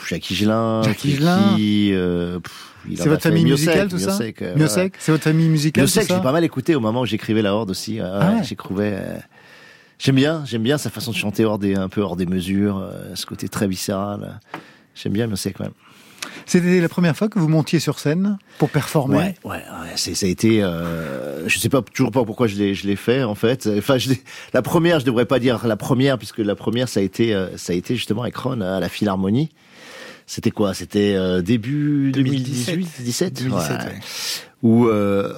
Speaker 3: Jackie Gelin,
Speaker 1: Jackie Gelin.
Speaker 3: euh,
Speaker 1: C'est votre famille musicale, tout ça
Speaker 3: Miossec, euh,
Speaker 1: c'est votre famille musicale,
Speaker 3: Miossec, j'ai pas mal écouté au moment où j'écrivais la Horde aussi.
Speaker 1: Ah
Speaker 3: ouais. J'écrivais. euh, J'aime bien, j'aime bien sa façon de chanter hors des, un peu hors des mesures, euh, ce côté très viscéral. J'aime bien Miossec quand même.
Speaker 1: C'était la première fois que vous montiez sur scène pour performer?
Speaker 3: Ouais, ouais, ouais, ça a été, euh, je sais pas toujours pas pourquoi je l'ai, je l'ai fait en fait. Enfin, je la première, je devrais pas dire la première puisque la première, ça a été, euh, ça a été justement avec Ron à la Philharmonie. C'était quoi? C'était euh, début
Speaker 2: 2017.
Speaker 3: 2018, 17,
Speaker 2: 2017,
Speaker 3: Ouais.
Speaker 2: ouais.
Speaker 3: Où euh,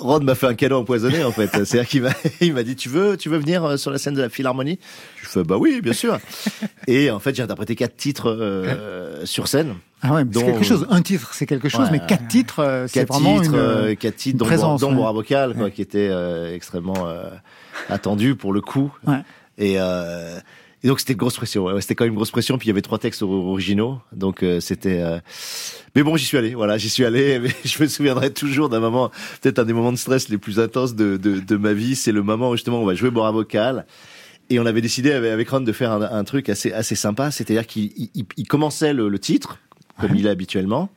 Speaker 3: Ron m'a fait un cadeau empoisonné en fait. C'est-à-dire qu'il m'a, il m'a dit tu veux, tu veux venir euh, sur la scène de la Philharmonie? Je fais bah oui, bien sûr. Et en fait, j'ai interprété quatre titres euh, sur scène.
Speaker 1: Ah ouais, mais c'est quelque chose. Un titre, c'est quelque chose,
Speaker 3: Ouais.
Speaker 1: mais quatre titres, euh, c'est
Speaker 3: quatre
Speaker 1: vraiment
Speaker 3: titres,
Speaker 1: une,
Speaker 3: euh, quatre titres,
Speaker 1: une présence. ouais.
Speaker 3: Bora Vocal, quoi, qui était extrêmement attendu pour le coup. Et, et donc c'était une grosse pression. Ouais, c'était quand même une grosse pression. Puis il y avait trois textes or- originaux, donc euh, c'était. euh, Mais bon, j'y suis allé. Voilà, j'y suis allé. Mais je me souviendrai toujours d'un moment, peut-être un des moments de stress les plus intenses de, de, de ma vie. C'est le moment où justement on va jouer Bora Vocal. Et on avait décidé avec, Ron de faire un, un truc assez assez sympa, c'est-à-dire qu'il il, il- commençait le, le titre comme il est habituellement,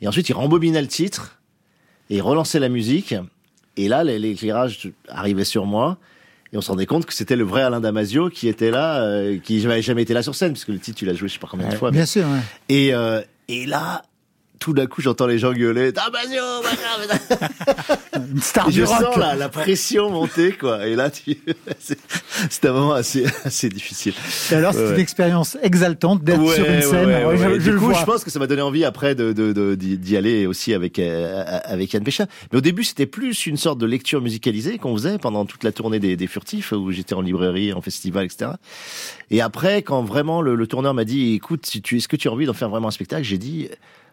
Speaker 3: et ensuite il rembobinait le titre et il relançait la musique. Et là, l'é- l'éclairage arrivait sur moi. Et on se rendait compte que c'était le vrai Alain Damasio qui était là, euh, qui n'avait jamais été là sur scène, puisque le titre, tu l'as joué je sais pas combien de fois. mais-
Speaker 1: Bien sûr, ouais.
Speaker 3: Et, euh, et là, tout d'un coup, j'entends les gens gueuler Damasio, machin,
Speaker 1: Une star
Speaker 3: et je
Speaker 1: du rock.
Speaker 3: sens la, la pression monter, quoi. Et là, tu... c'est- un moment assez, assez difficile.
Speaker 1: Et alors, c'est
Speaker 3: Ouais,
Speaker 1: une expérience exaltante d'être
Speaker 3: Ouais,
Speaker 1: sur une scène.
Speaker 3: ouais,
Speaker 1: je, je
Speaker 3: du coup,
Speaker 1: vois.
Speaker 3: je pense que ça m'a donné envie après de, de, de- d'y aller aussi avec euh, avec Yann Péchin. Mais au début, c'était plus une sorte de lecture musicalisée qu'on faisait pendant toute la tournée des, des Furtifs, où j'étais en librairie, en festival, etc. Et après, quand vraiment le, le tourneur m'a dit, écoute, si tu, est-ce que tu as envie d'en faire vraiment un spectacle J'ai dit,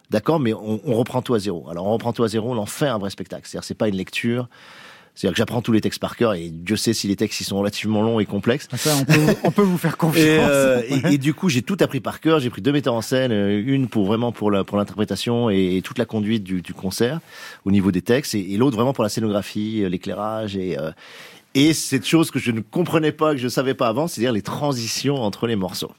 Speaker 3: d'accord, mais on, on reprend tout à zéro. Alors, on reprend tout à zéro, on en fait un vrai spectacle. C'est-à-dire, c'est pas une lecture. C'est-à-dire que j'apprends tous les textes par cœur et Dieu sait si les textes ils sont relativement longs et complexes.
Speaker 1: Ça, on, peut, on peut vous faire confiance.
Speaker 3: Et, euh, et- du coup, j'ai tout appris par cœur. J'ai pris deux metteurs en scène, euh, une pour vraiment pour la pour l'interprétation et, et toute la conduite du, du concert au niveau des textes, et, et l'autre vraiment pour la scénographie, euh, l'éclairage et euh, et cette chose que je ne comprenais pas, que je savais pas avant, c'est-à-dire les transitions entre les morceaux.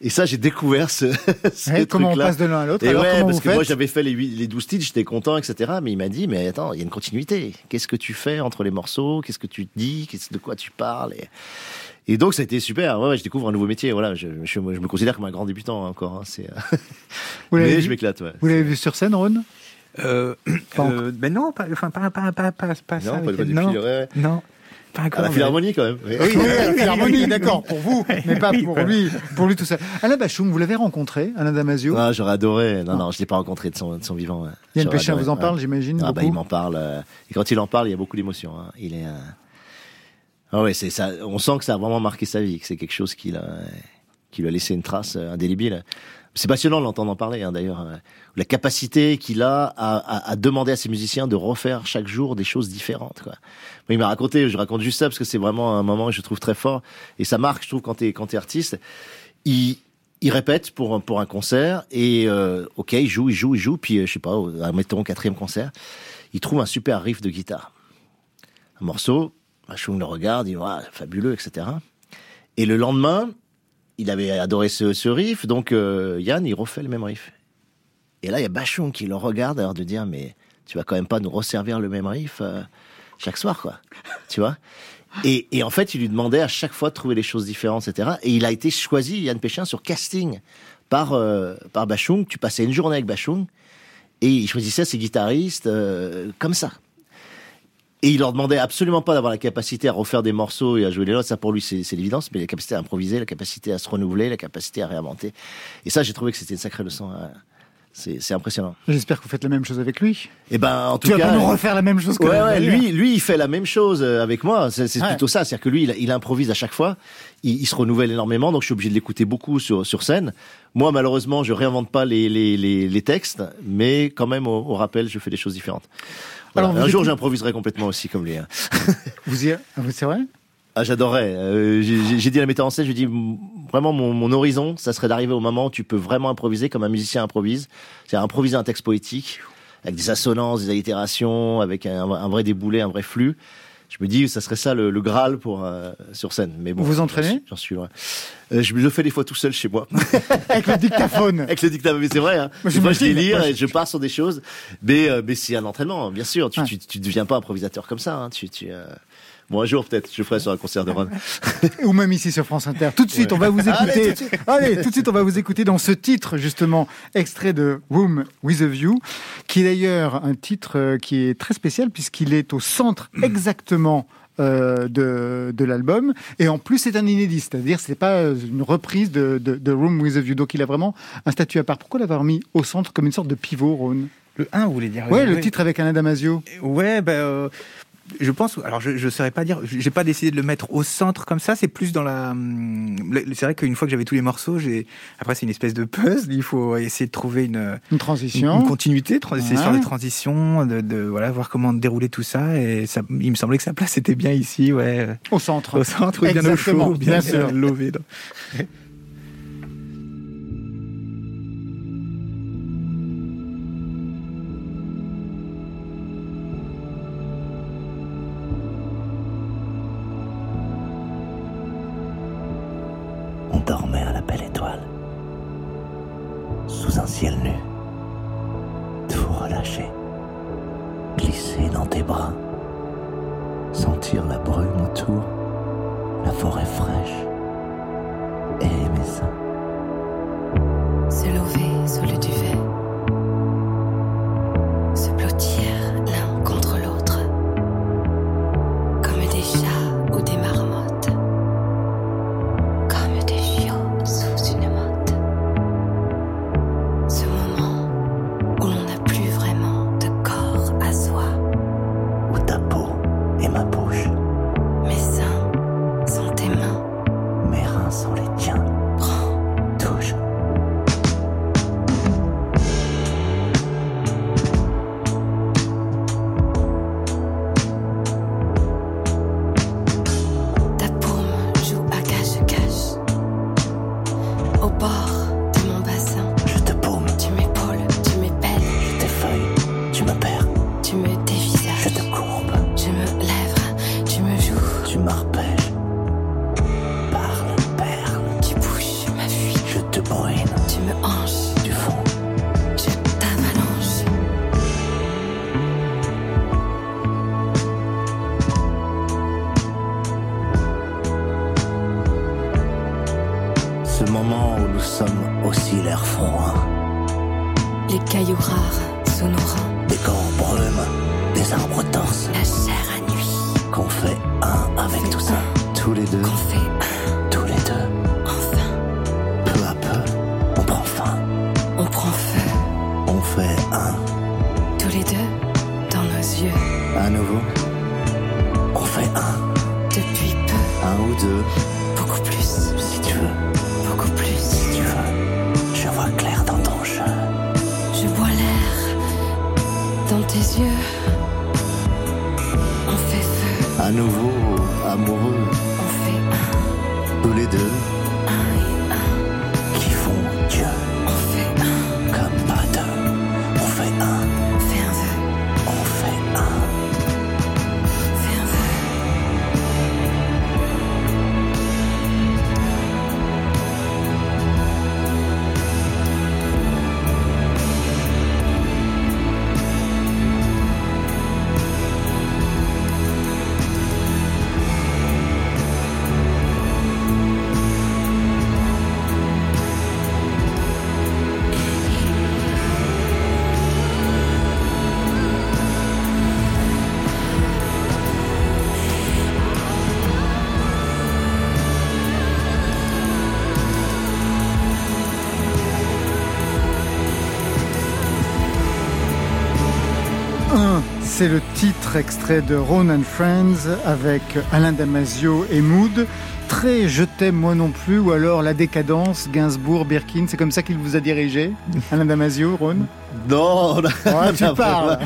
Speaker 3: Et ça, j'ai découvert ce, ce
Speaker 1: Ouais, comment on passe de l'un à l'autre
Speaker 3: Et
Speaker 1: Alors,
Speaker 3: ouais,
Speaker 1: comment
Speaker 3: parce
Speaker 1: vous
Speaker 3: que moi j'avais fait les, huit- les 12 titres, j'étais content, etc. Mais il m'a dit, mais attends, il y a une continuité. Qu'est-ce que tu fais entre les morceaux? Qu'est-ce que tu dis? Qu'est-ce de quoi tu parles? Et, et donc ça a été super. Ouais, ouais, je découvre un nouveau métier. Voilà, je, je, je me considère comme un grand débutant hein, encore. hein, c'est, euh,
Speaker 1: Vous l'avez
Speaker 3: mais
Speaker 1: vu
Speaker 3: je m'éclate. Ouais.
Speaker 1: Vous l'avez vu sur scène, Ron
Speaker 2: Euh,
Speaker 1: Pas
Speaker 2: euh, ben non, pas, enfin, pas, pas, pas, pas, pas ça.
Speaker 3: Non, pas,
Speaker 2: avec
Speaker 3: pas depuis.
Speaker 2: non,
Speaker 3: ouais, ouais.
Speaker 2: non, pas
Speaker 3: À
Speaker 2: encore.
Speaker 3: la
Speaker 2: mais-
Speaker 3: Philharmonie quand même. Oui.
Speaker 1: Oui, à la Philharmonie, d'accord, pour vous, mais pas pour lui, pour lui tout seul. Alain Bachung, vous l'avez rencontré, Alain Damasio?
Speaker 3: Ah, j'aurais adoré. Non, non, je l'ai pas rencontré de son, de son vivant. ouais.
Speaker 1: Yann Péchin vous en
Speaker 3: ouais.
Speaker 1: parle, j'imagine,
Speaker 3: Ah bah il m'en parle. euh, et quand il en parle, il y a beaucoup d'émotions. hein. Il est. euh, Ah ouais, c'est ça. On sent que ça a vraiment marqué sa vie, que c'est quelque chose qui l'a, qui lui a laissé une trace euh, indélébile. C'est passionnant de l'entendre en parler, hein, d'ailleurs. euh, La capacité qu'il a à, à, à demander à ses musiciens de refaire chaque jour des choses différentes. Quoi. Il m'a raconté, je raconte juste ça parce que c'est vraiment un moment que je trouve très fort et ça marque, je trouve, quand t'es quand t'es artiste. Il, il répète pour pour un concert et euh, ok, il joue, il joue, il joue, puis euh, je sais pas, au- mettons quatrième concert, il trouve un super riff de guitare, un morceau. Machung le regarde, il dit ouais, fabuleux, etc. Et le lendemain, il avait adoré ce, ce riff, donc euh, Yann, il refait le même riff. Et là, il y a Bachung qui le regarde, alors de dire, mais tu vas quand même pas nous resservir le même riff euh, chaque soir, quoi. tu vois? Et, et en fait, il lui demandait à chaque fois de trouver des choses différentes, etc. Et il a été choisi, Yann Péchin, sur casting par, euh, par Bachung. Tu passais une journée avec Bachung. et il choisissait ses guitaristes euh, comme ça. Et il leur demandait absolument pas d'avoir la capacité à refaire des morceaux et à jouer les notes, ça pour lui c'est l'évidence, mais la capacité à improviser, la capacité à se renouveler, la capacité à réinventer. Et ça, j'ai trouvé que c'était une sacrée leçon. hein. C'est impressionnant.
Speaker 1: J'espère que vous faites la même chose avec lui.
Speaker 3: Et ben, en tout
Speaker 1: Tu vas
Speaker 3: cas,
Speaker 1: pas nous refaire la même chose que
Speaker 3: Ouais, ouais, lui, lui, il fait la même chose euh, avec moi. C'est c'est
Speaker 1: Ouais.
Speaker 3: plutôt ça, c'est-à-dire que lui, il, il improvise à chaque fois. Il, il se renouvelle énormément, donc je suis obligé de l'écouter beaucoup sur sur scène. Moi, malheureusement, je réinvente pas les les les, les textes, mais quand même au, au rappel, je fais des choses différentes. Voilà.
Speaker 1: Alors, vous
Speaker 3: un jour, j'improviserai complètement aussi comme lui. hein.
Speaker 1: Vous y... ah, vous- C'est vrai?
Speaker 3: Ah, j'adorerais. Euh, j'ai- j'ai j'ai dit à la metteur en scène, je lui ai dit vraiment mon, mon horizon, ça serait d'arriver au moment où tu peux vraiment improviser comme un musicien improvise, c'est improviser un texte poétique avec des assonances, des allitérations, avec un, un vrai déboulé, un vrai flux. Je me dis, ça serait ça le, le graal pour euh, sur scène. Mais bon,
Speaker 1: Vous entraînez?
Speaker 3: J'en suis loin. Euh, je le fais des fois tout seul chez moi.
Speaker 1: Avec le dictaphone.
Speaker 3: Avec le dictaphone, mais c'est vrai. Hein.
Speaker 1: Moi,
Speaker 3: je
Speaker 1: Moi,
Speaker 3: et je pars sur des choses. Mais, euh, mais c'est un entraînement, bien sûr. Tu, tu, tu deviens pas improvisateur comme ça. Hein. Tu, tu, euh, Bon, un jour, peut-être, je ferai sur un concert de Ron.
Speaker 1: Ou même ici sur France Inter. Tout de suite, on va vous
Speaker 3: Allez,
Speaker 1: écouter.
Speaker 3: tout.
Speaker 1: Allez, tout de suite, on va vous écouter dans ce titre, justement, extrait de Room with a View, qui est d'ailleurs un titre euh, qui est très spécial puisqu'il est au centre exactement euh, de, de l'album. Et en plus, c'est un inédit, c'est-à-dire c'est pas euh, une reprise de, de, de Room with a View. Donc il a vraiment un statut à part. Pourquoi l'avoir mis au centre comme une sorte de pivot, Ron
Speaker 14: Le 1, vous voulez dire
Speaker 1: Ouais, le titre avec Alain Damasio.
Speaker 14: Ouais, ben, euh, je pense. Alors, je ne saurais pas dire. J'ai pas décidé de le mettre au centre comme ça. C'est plus dans la. hum, C'est vrai qu'une fois que j'avais tous les morceaux, j'ai. Après, c'est une espèce de puzzle. Il faut essayer de trouver une.
Speaker 1: Une transition.
Speaker 14: Une, une continuité, trans- essayer de faire
Speaker 1: Ouais.
Speaker 14: des transitions, de, de voilà, voir comment dérouler tout ça. Et ça, il me semblait que sa place était bien ici, ouais.
Speaker 1: Au centre.
Speaker 14: Au centre, oui, bien au chaud, bien,
Speaker 1: bien sûr.
Speaker 14: lové.
Speaker 1: C'est le titre extrait de Ron and Friends avec Alain Damasio et Mood. Je t'aime moi non plus ou alors La décadence, Gainsbourg, Birkin. C'est comme ça qu'il vous a dirigé, Alain Damasio, Ron
Speaker 3: Non,
Speaker 1: Ouais, tu parles.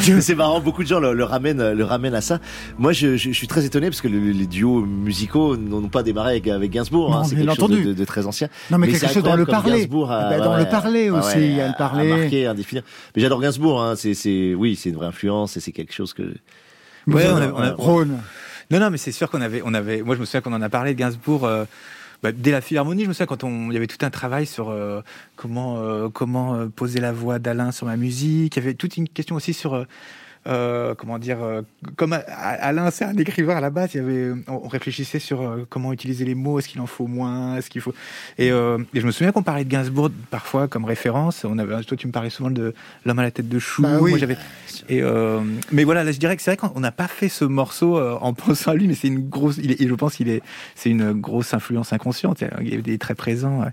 Speaker 3: c'est marrant, beaucoup de gens le, le ramènent, le ramènent à ça. Moi, je, je- je suis très étonné parce que le- les duos musicaux n'ont pas démarré avec, avec Gainsbourg. hein. C'est quelque chose de, de- de très ancien.
Speaker 1: Non, mais quelque chose dans le parler.
Speaker 3: A-
Speaker 1: ben, dans
Speaker 3: ouais,
Speaker 1: le parler
Speaker 3: ouais,
Speaker 1: aussi, il y a le parler.
Speaker 3: Marqué, indéfinir. Mais j'adore Gainsbourg. Hein. C'est, oui, c'est une vraie influence et c'est quelque chose que.
Speaker 2: Ouais, on a- on a-. Non, non, mais c'est sûr qu'on avait, on avait. Moi, je me souviens qu'on en a parlé de Gainsbourg. euh, bah, dès la Philharmonie, je me souviens quand on, il y avait tout un travail sur euh, comment euh, comment poser la voix d'Alain sur ma musique. Il y avait toute une question aussi sur euh, comment dire, euh, comme Alain, c'est un écrivain à la base. Il y avait, on réfléchissait sur euh, comment utiliser les mots. Est-ce qu'il en faut moins Est-ce qu'il faut et, euh, et je me souviens qu'on parlait de Gainsbourg parfois comme référence. On avait, toi, tu me parlais souvent de l'homme à la tête de chou.
Speaker 1: Bah oui.
Speaker 2: Moi, j'avais et euh, mais voilà, là, je dirais que c'est vrai qu'on n'a pas fait ce morceau en pensant à lui, mais c'est une grosse. Il est, je pense qu'il est, c'est une grosse influence inconsciente. Il est très présent.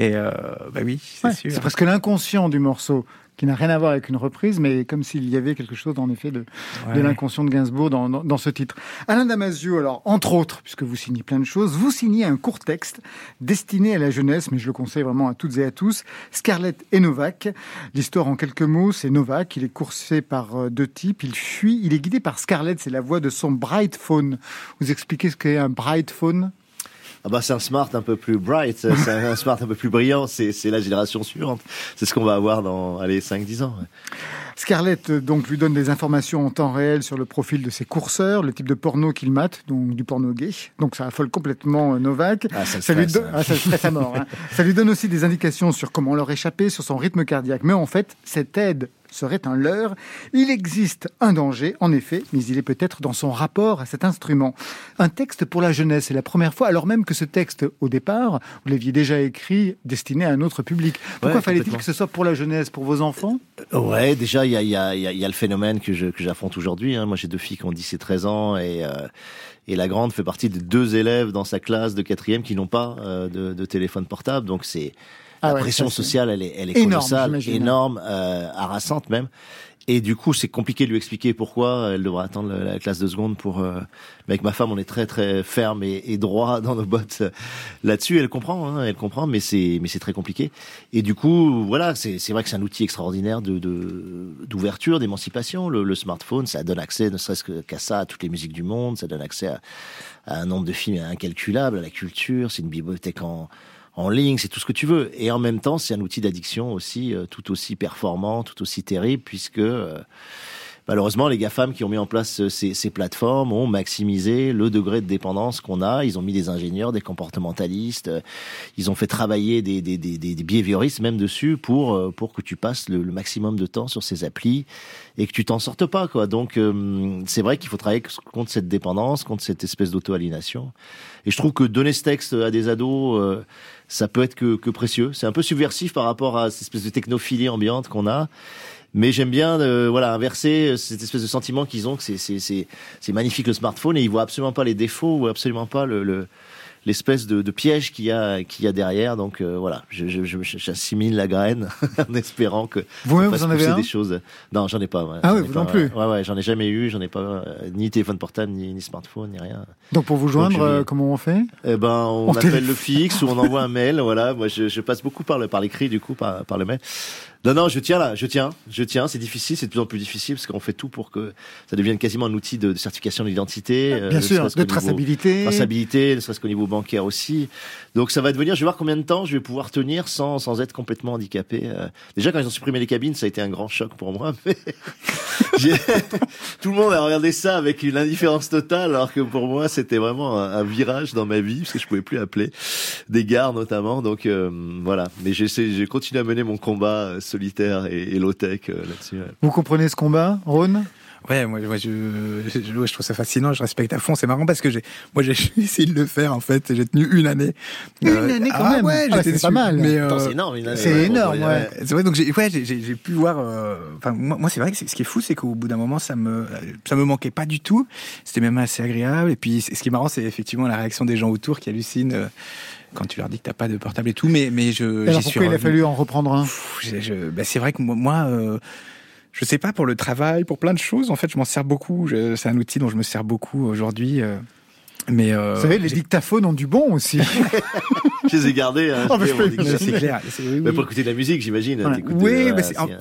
Speaker 2: Et euh, bah oui, c'est
Speaker 1: Ouais,
Speaker 2: sûr.
Speaker 1: c'est presque l'inconscient du morceau qui n'a rien à voir avec une reprise, mais comme s'il y avait quelque chose en effet de, l'inconscient de Gainsbourg dans, dans, dans ce titre. Alain Damasio, alors entre autres, puisque vous signez plein de choses, vous signez un court texte destiné à la jeunesse, mais je le conseille vraiment à toutes et à tous, Scarlett et Novak. L'histoire en quelques mots, c'est Novak, il est coursé par euh, deux types, il fuit, il est guidé par Scarlett, c'est la voix de son bright phone. Vous expliquez ce qu'est un bright phone?
Speaker 3: Ah bah c'est un smart un peu plus bright, c'est un smart un peu plus brillant, c'est, c'est la génération suivante. C'est ce qu'on va avoir dans allez 5-10 ans. ouais.
Speaker 1: Scarlett euh, donc lui donne des informations en temps réel sur le profil de ses courseurs, le type de porno qu'il mate, donc du porno gay. Donc ça affole complètement Novak.
Speaker 3: Ah, ça
Speaker 1: lui
Speaker 3: hein.
Speaker 1: ah, ça à mort. hein. Ça lui donne aussi des indications sur comment leur échapper, sur son rythme cardiaque. Mais en fait, cette aide serait un leurre. Il existe un danger, en effet, mais il est peut-être dans son rapport à cet instrument. Un texte pour la jeunesse, c'est la première fois, alors même que ce texte, au départ, vous l'aviez déjà écrit, destiné à un autre public. Pourquoi
Speaker 3: Ouais,
Speaker 1: fallait-il que ce soit pour la jeunesse, pour vos enfants?
Speaker 3: Ouais, déjà, il y a, il y, a, il y, a, il y a le phénomène que j'affronte aujourd'hui. Hein. Moi, j'ai deux filles qui ont 10 et 13 ans et, euh, et la grande fait partie de deux élèves dans sa classe de quatrième qui n'ont pas euh, de, de téléphone portable. Donc, c'est
Speaker 1: Ah
Speaker 3: la
Speaker 1: ouais,
Speaker 3: pression sociale, elle est, elle est
Speaker 1: énorme,
Speaker 3: colossale, énorme, euh, harassante même. Et du coup, c'est compliqué de lui expliquer pourquoi elle devra attendre la, la classe de seconde pour. euh, Mais avec ma femme, on est très très ferme et, et droit dans nos bottes euh, là-dessus. Elle comprend, hein, elle comprend, mais c'est mais c'est très compliqué. Et du coup, voilà, c'est c'est vrai que c'est un outil extraordinaire de de- d'ouverture, d'émancipation. Le, le smartphone, ça donne accès, ne serait-ce que- qu'à ça, à toutes les musiques du monde. Ça donne accès à, à un nombre de films incalculable, à la culture. C'est une bibliothèque en en ligne, c'est tout ce que tu veux. Et en même temps, c'est un outil d'addiction aussi, euh, tout aussi performant, tout aussi terrible, puisque euh, malheureusement, les GAFAM qui ont mis en place euh, ces, ces plateformes ont maximisé le degré de dépendance qu'on a. Ils ont mis des ingénieurs, des comportementalistes, euh, ils ont fait travailler des, des, des, des, behavioristes même dessus pour, euh, pour que tu passes le, le maximum de temps sur ces applis et que tu t'en sortes pas. quoi. Donc, euh, c'est vrai qu'il faut travailler contre cette dépendance, contre cette espèce d'auto-aliénation. Et je trouve que donner ce texte à des ados, euh, ça peut être que, que précieux. C'est un peu subversif par rapport à cette espèce de technophilie ambiante qu'on a. Mais j'aime bien euh, voilà inverser cette espèce de sentiment qu'ils ont que c'est c'est c'est c'est magnifique le smartphone et ils voient absolument pas les défauts ou absolument pas le, le l'espèce de, de piège qu'il y a qu'il y a derrière donc euh, voilà je je- je- j'assimile la graine en espérant que fasse
Speaker 1: vous en avez un
Speaker 3: des choses non j'en ai pas ouais.
Speaker 1: Ah oui, vous
Speaker 3: pas,
Speaker 1: non plus.
Speaker 3: ouais ouais j'en ai jamais eu j'en ai pas euh, ni téléphone portable ni, ni smartphone ni rien
Speaker 1: Donc pour vous
Speaker 3: Donc,
Speaker 1: joindre,
Speaker 3: je vais-
Speaker 1: euh, comment on fait?
Speaker 3: Eh ben, on
Speaker 1: On
Speaker 3: appelle le fixe ou on envoie un mail. Voilà, moi, je, je passe beaucoup par le par l'écrit, du coup, par par le mail. Non, non, je tiens là, je tiens, je tiens. C'est difficile, c'est de plus en plus difficile parce qu'on fait tout pour que ça devienne quasiment un outil de, de certification d'identité. euh,
Speaker 1: Bien
Speaker 3: ne
Speaker 1: sûr,
Speaker 3: serait-ce
Speaker 1: de
Speaker 3: niveau-
Speaker 1: traçabilité.
Speaker 3: traçabilité, ne serait-ce qu'au niveau bancaire aussi. Donc ça va devenir, je vais voir combien de temps je vais pouvoir tenir sans sans être complètement handicapé. Euh, Déjà quand ils ont supprimé les cabines, ça a été un grand choc pour moi. Mais tout le monde a regardé ça avec une indifférence totale, alors que pour moi c'était vraiment un, un virage dans ma vie parce que je pouvais plus appeler des gares notamment. Donc euh, voilà. Mais j'ai continué à mener mon combat solitaire et, et low-tech euh, là-dessus. ouais.
Speaker 1: Vous comprenez ce combat, Ron
Speaker 2: Ouais, moi, moi, je, je, je- ouais, je trouve ça fascinant, je respecte à fond. C'est marrant parce que j'ai, moi, j'ai essayé de le faire en fait. J'ai tenu une année.
Speaker 1: Une
Speaker 2: Euh,
Speaker 1: année quand
Speaker 2: ah
Speaker 1: même.
Speaker 2: Ouais,
Speaker 1: Ah, c'est pas mal.
Speaker 2: Mais, euh,
Speaker 3: c'est énorme. une année,
Speaker 1: c'est
Speaker 3: ouais,
Speaker 1: énorme,
Speaker 3: pour-
Speaker 1: ouais.
Speaker 2: C'est vrai, donc j'ai, ouais, j'ai, pu voir. euh, moi, moi, c'est vrai que ce qui est fou, c'est qu'au bout d'un moment, ça me, ça me manquait pas du tout. C'était même assez agréable. Et puis, ce qui est marrant, c'est effectivement la réaction des gens autour qui hallucinent euh, quand tu leur dis que t'as pas de portable et tout. Mais, mais je,
Speaker 1: Alors pourquoi il a fallu en reprendre un?
Speaker 2: Bah, c'est vrai que moi, euh, je sais pas, pour le travail, pour plein de choses. En fait, je m'en sers beaucoup. C'est un outil dont je me sers beaucoup aujourd'hui. euh, mais euh,
Speaker 1: Vous savez, les dictaphones ont du bon aussi.
Speaker 3: Je les ai gardés. Hein,
Speaker 1: Oh,
Speaker 2: c'est clair. oui, oui.
Speaker 3: pour écouter de la musique, j'imagine.
Speaker 1: Voilà.
Speaker 2: Oui,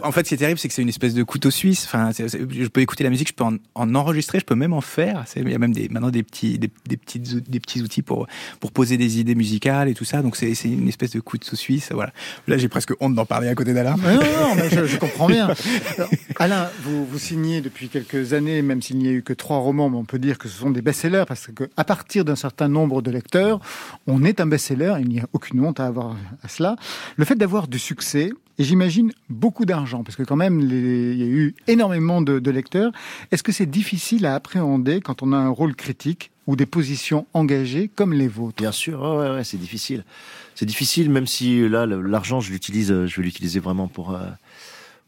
Speaker 2: en, fait, ce qui est terrible, c'est que c'est une espèce de couteau suisse. Enfin, je peux écouter la musique, je peux en, en enregistrer, je peux même en faire. Il y a même des, maintenant des petits, des, des petites ou- des petits outils pour, pour poser des idées musicales et tout ça. Donc, c'est c'est une espèce de couteau suisse. Voilà. Là, j'ai presque honte d'en parler à côté d'Alain.
Speaker 1: Non, non, mais je, je comprends bien. Alors, Alain, vous, vous signez depuis quelques années, même s'il n'y a eu que trois romans, mais on peut dire que ce sont des best-sellers parce que à partir d'un certain nombre de lecteurs, on est un best-seller. Il n'y a aucune honte à avoir à cela. Le fait d'avoir du succès, et j'imagine beaucoup d'argent, parce que quand même, il y a eu énormément de, lecteurs. Est-ce que c'est difficile à appréhender quand on a un rôle critique ou des positions engagées comme les vôtres?
Speaker 3: Bien sûr, c'est difficile. C'est difficile, même si là, l'argent, je l'utilise, euh, je vais l'utiliser vraiment pour euh,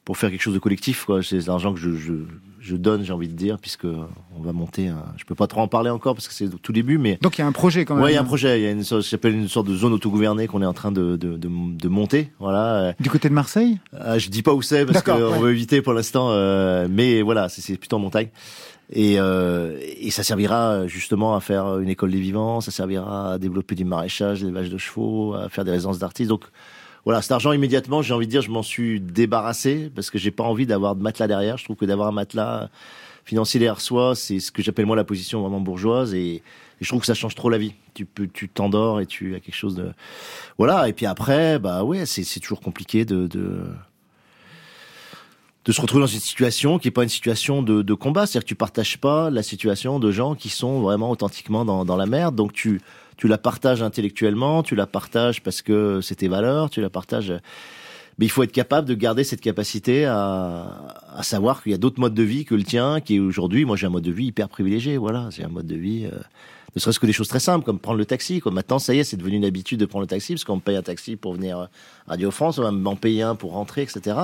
Speaker 3: pour faire quelque chose de collectif. C'est l'argent que je, je, je donne, j'ai envie de dire, puisque on va monter. Un... Je peux pas trop en parler encore parce que c'est tout début, mais
Speaker 1: Donc il y a un projet quand même.
Speaker 3: ouais, il y a un projet. Il y a une sorte, s'appelle une sorte de zone autogouvernée qu'on est en train de de, de, de monter. Voilà.
Speaker 1: Du côté de Marseille?
Speaker 3: Euh, je dis pas où c'est parce qu'on
Speaker 1: ouais.
Speaker 3: veut éviter pour l'instant, euh, mais voilà, c'est- c'est plutôt en montagne. Et, euh, et ça servira justement à faire une école des vivants, ça servira à développer du maraîchage, des vaches de chevaux, à faire des résidences d'artistes. Donc voilà, cet argent immédiatement, j'ai envie de dire, je m'en suis débarrassé parce que j'ai pas envie d'avoir de matelas derrière. Je trouve que d'avoir un matelas financier derrière soi, c'est ce que j'appelle moi la position vraiment bourgeoise et, je trouve que ça change trop la vie. Tu peux, tu t'endors et tu as quelque chose de, voilà. Et puis après, bah ouais, c'est c'est toujours compliqué de, de se retrouver dans une situation qui est pas une situation de, de combat, c'est-à-dire que tu partages pas la situation de gens qui sont vraiment authentiquement dans, dans la merde, donc tu tu la partages intellectuellement, tu la partages parce que c'est tes valeurs, tu la partages. Mais il faut être capable de garder cette capacité à, à savoir qu'il y a d'autres modes de vie que le tien, qui est aujourd'hui, moi j'ai un mode de vie hyper privilégié, voilà, c'est un mode de vie, euh, ne serait-ce que des choses très simples, comme prendre le taxi, quoi. Maintenant, ça y est, c'est devenu une habitude de prendre le taxi, parce qu'on me paye un taxi pour venir à Radio France, on va m'en payer un pour rentrer, etc.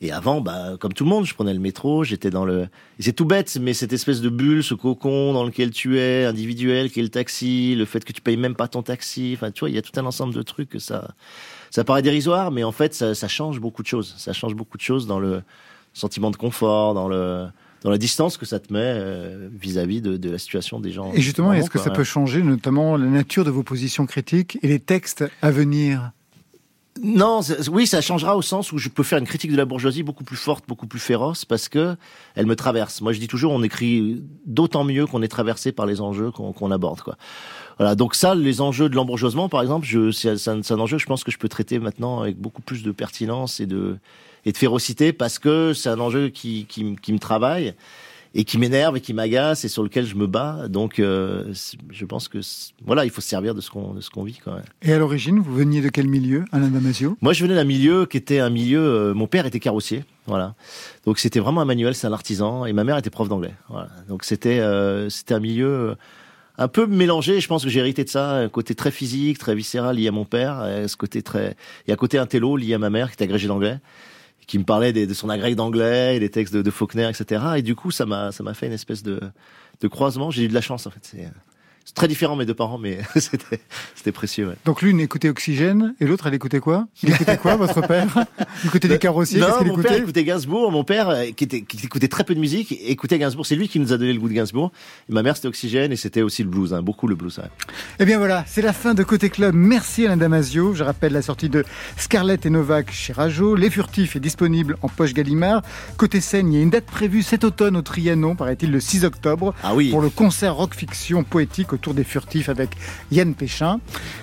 Speaker 3: Et avant, bah, comme tout le monde, je prenais le métro, j'étais dans le. C'est tout bête, mais cette espèce de bulle, ce cocon dans lequel tu es, individuel, qui est le taxi, le fait que tu payes même pas ton taxi. Enfin, tu vois, il y a tout un ensemble de trucs que ça. Ça paraît dérisoire, mais en fait, ça, ça change beaucoup de choses. Ça change beaucoup de choses dans le sentiment de confort, dans le dans la distance que ça te met euh, vis-à-vis de, de la situation des gens.
Speaker 1: Et justement, est-ce que ça
Speaker 3: ouais.
Speaker 1: peut changer notamment la nature de vos positions critiques et les textes à venir?
Speaker 3: Non, oui, ça changera au sens où je peux faire une critique de la bourgeoisie beaucoup plus forte, beaucoup plus féroce, parce que elle me traverse. Moi, je dis toujours, on écrit d'autant mieux qu'on est traversé par les enjeux qu'on aborde, quoi. Voilà. Donc ça, les enjeux de l'embourgeoisement, par exemple, c'est un, un enjeu que je pense que je peux traiter maintenant avec beaucoup plus de pertinence et de et de férocité, parce que c'est un enjeu qui, qui, qui me travaille et qui m'énerve et qui m'agace et sur lequel je me bats. Donc, euh, je pense que voilà, il faut se servir de ce qu'on de ce qu'on vit quand même.
Speaker 1: Et à l'origine, vous veniez de quel milieu, Alain Damasio?
Speaker 3: Moi, je venais d'un milieu qui était un milieu. euh, mon père était carrossier, voilà. Donc c'était vraiment un manuel, c'est un artisan, et ma mère était prof d'anglais. Voilà. Donc c'était euh, c'était un milieu euh, un peu mélangé. Je pense que j'ai hérité de ça, un côté très physique, très viscéral lié à mon père, et ce côté très et à côté un télo lié à ma mère qui était agrégée d'anglais, qui me parlait des- de son agrég d'anglais et des textes de, Faulkner, etc. Et du coup, ça m'a ça m'a fait une espèce de de croisement. J'ai eu de la chance en fait. C'est c'est très différent mes deux parents, mais c'était c'était précieux. Ouais.
Speaker 1: Donc l'une écoutait Oxygène et l'autre elle écoutait quoi? Il écoutait quoi, votre père? Il écoutait des carrossiers
Speaker 3: Non, mon père
Speaker 1: écoutait?
Speaker 3: écoutait Gainsbourg. Mon père, euh, qui, était, qui écoutait très peu de musique, écoutait Gainsbourg. C'est lui qui nous a donné le goût de Gainsbourg. Et ma mère, c'était Oxygène et c'était aussi le blues, hein, beaucoup le blues. ouais.
Speaker 1: Eh bien voilà, c'est la fin de Côté Club. Merci Alain Damasio. Je rappelle la sortie de Scarlett et Novak chez Rajo. Les Furtifs est disponible en poche Gallimard. Côté scène, il y a une date prévue cet automne au Trianon, paraît-il le 6 octobre,
Speaker 3: Ah oui.
Speaker 1: pour le concert rock fiction poétique autour des Furtifs avec Yann Péchin.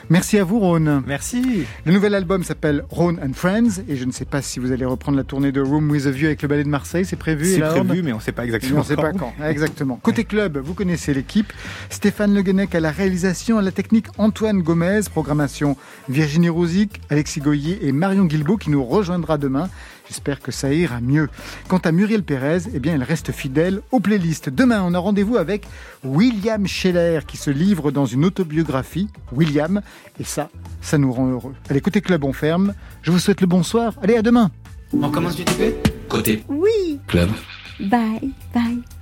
Speaker 1: Merci à vous Rhône.
Speaker 2: Merci.
Speaker 1: Le nouvel album s'appelle Rhône and Friends et je ne sais pas si vous allez reprendre la tournée de Room with a View avec le ballet de Marseille, c'est prévu
Speaker 2: C'est prévu, mais on ne sait pas
Speaker 1: on
Speaker 2: exactement.
Speaker 1: ne sait pas
Speaker 2: quand.
Speaker 1: quand. Exactement. Côté club, vous connaissez l'équipe. Stéphane Le Guenec à la réalisation, à la technique Antoine Gomez, programmation Virginie Rosic, Alexis Goyer et Marion Guilbault qui nous rejoindra demain. J'espère que ça ira mieux. Quant à Muriel Pérez, eh bien, elle reste fidèle aux playlists. Demain, on a rendez-vous avec William Scheller qui se livre dans une autobiographie. William. Et ça, ça nous rend heureux. Allez, côté club, on ferme. Je vous souhaite le bonsoir. Allez, à demain.
Speaker 15: On commence du TP Côté
Speaker 16: Oui.
Speaker 15: club.
Speaker 16: Bye, bye.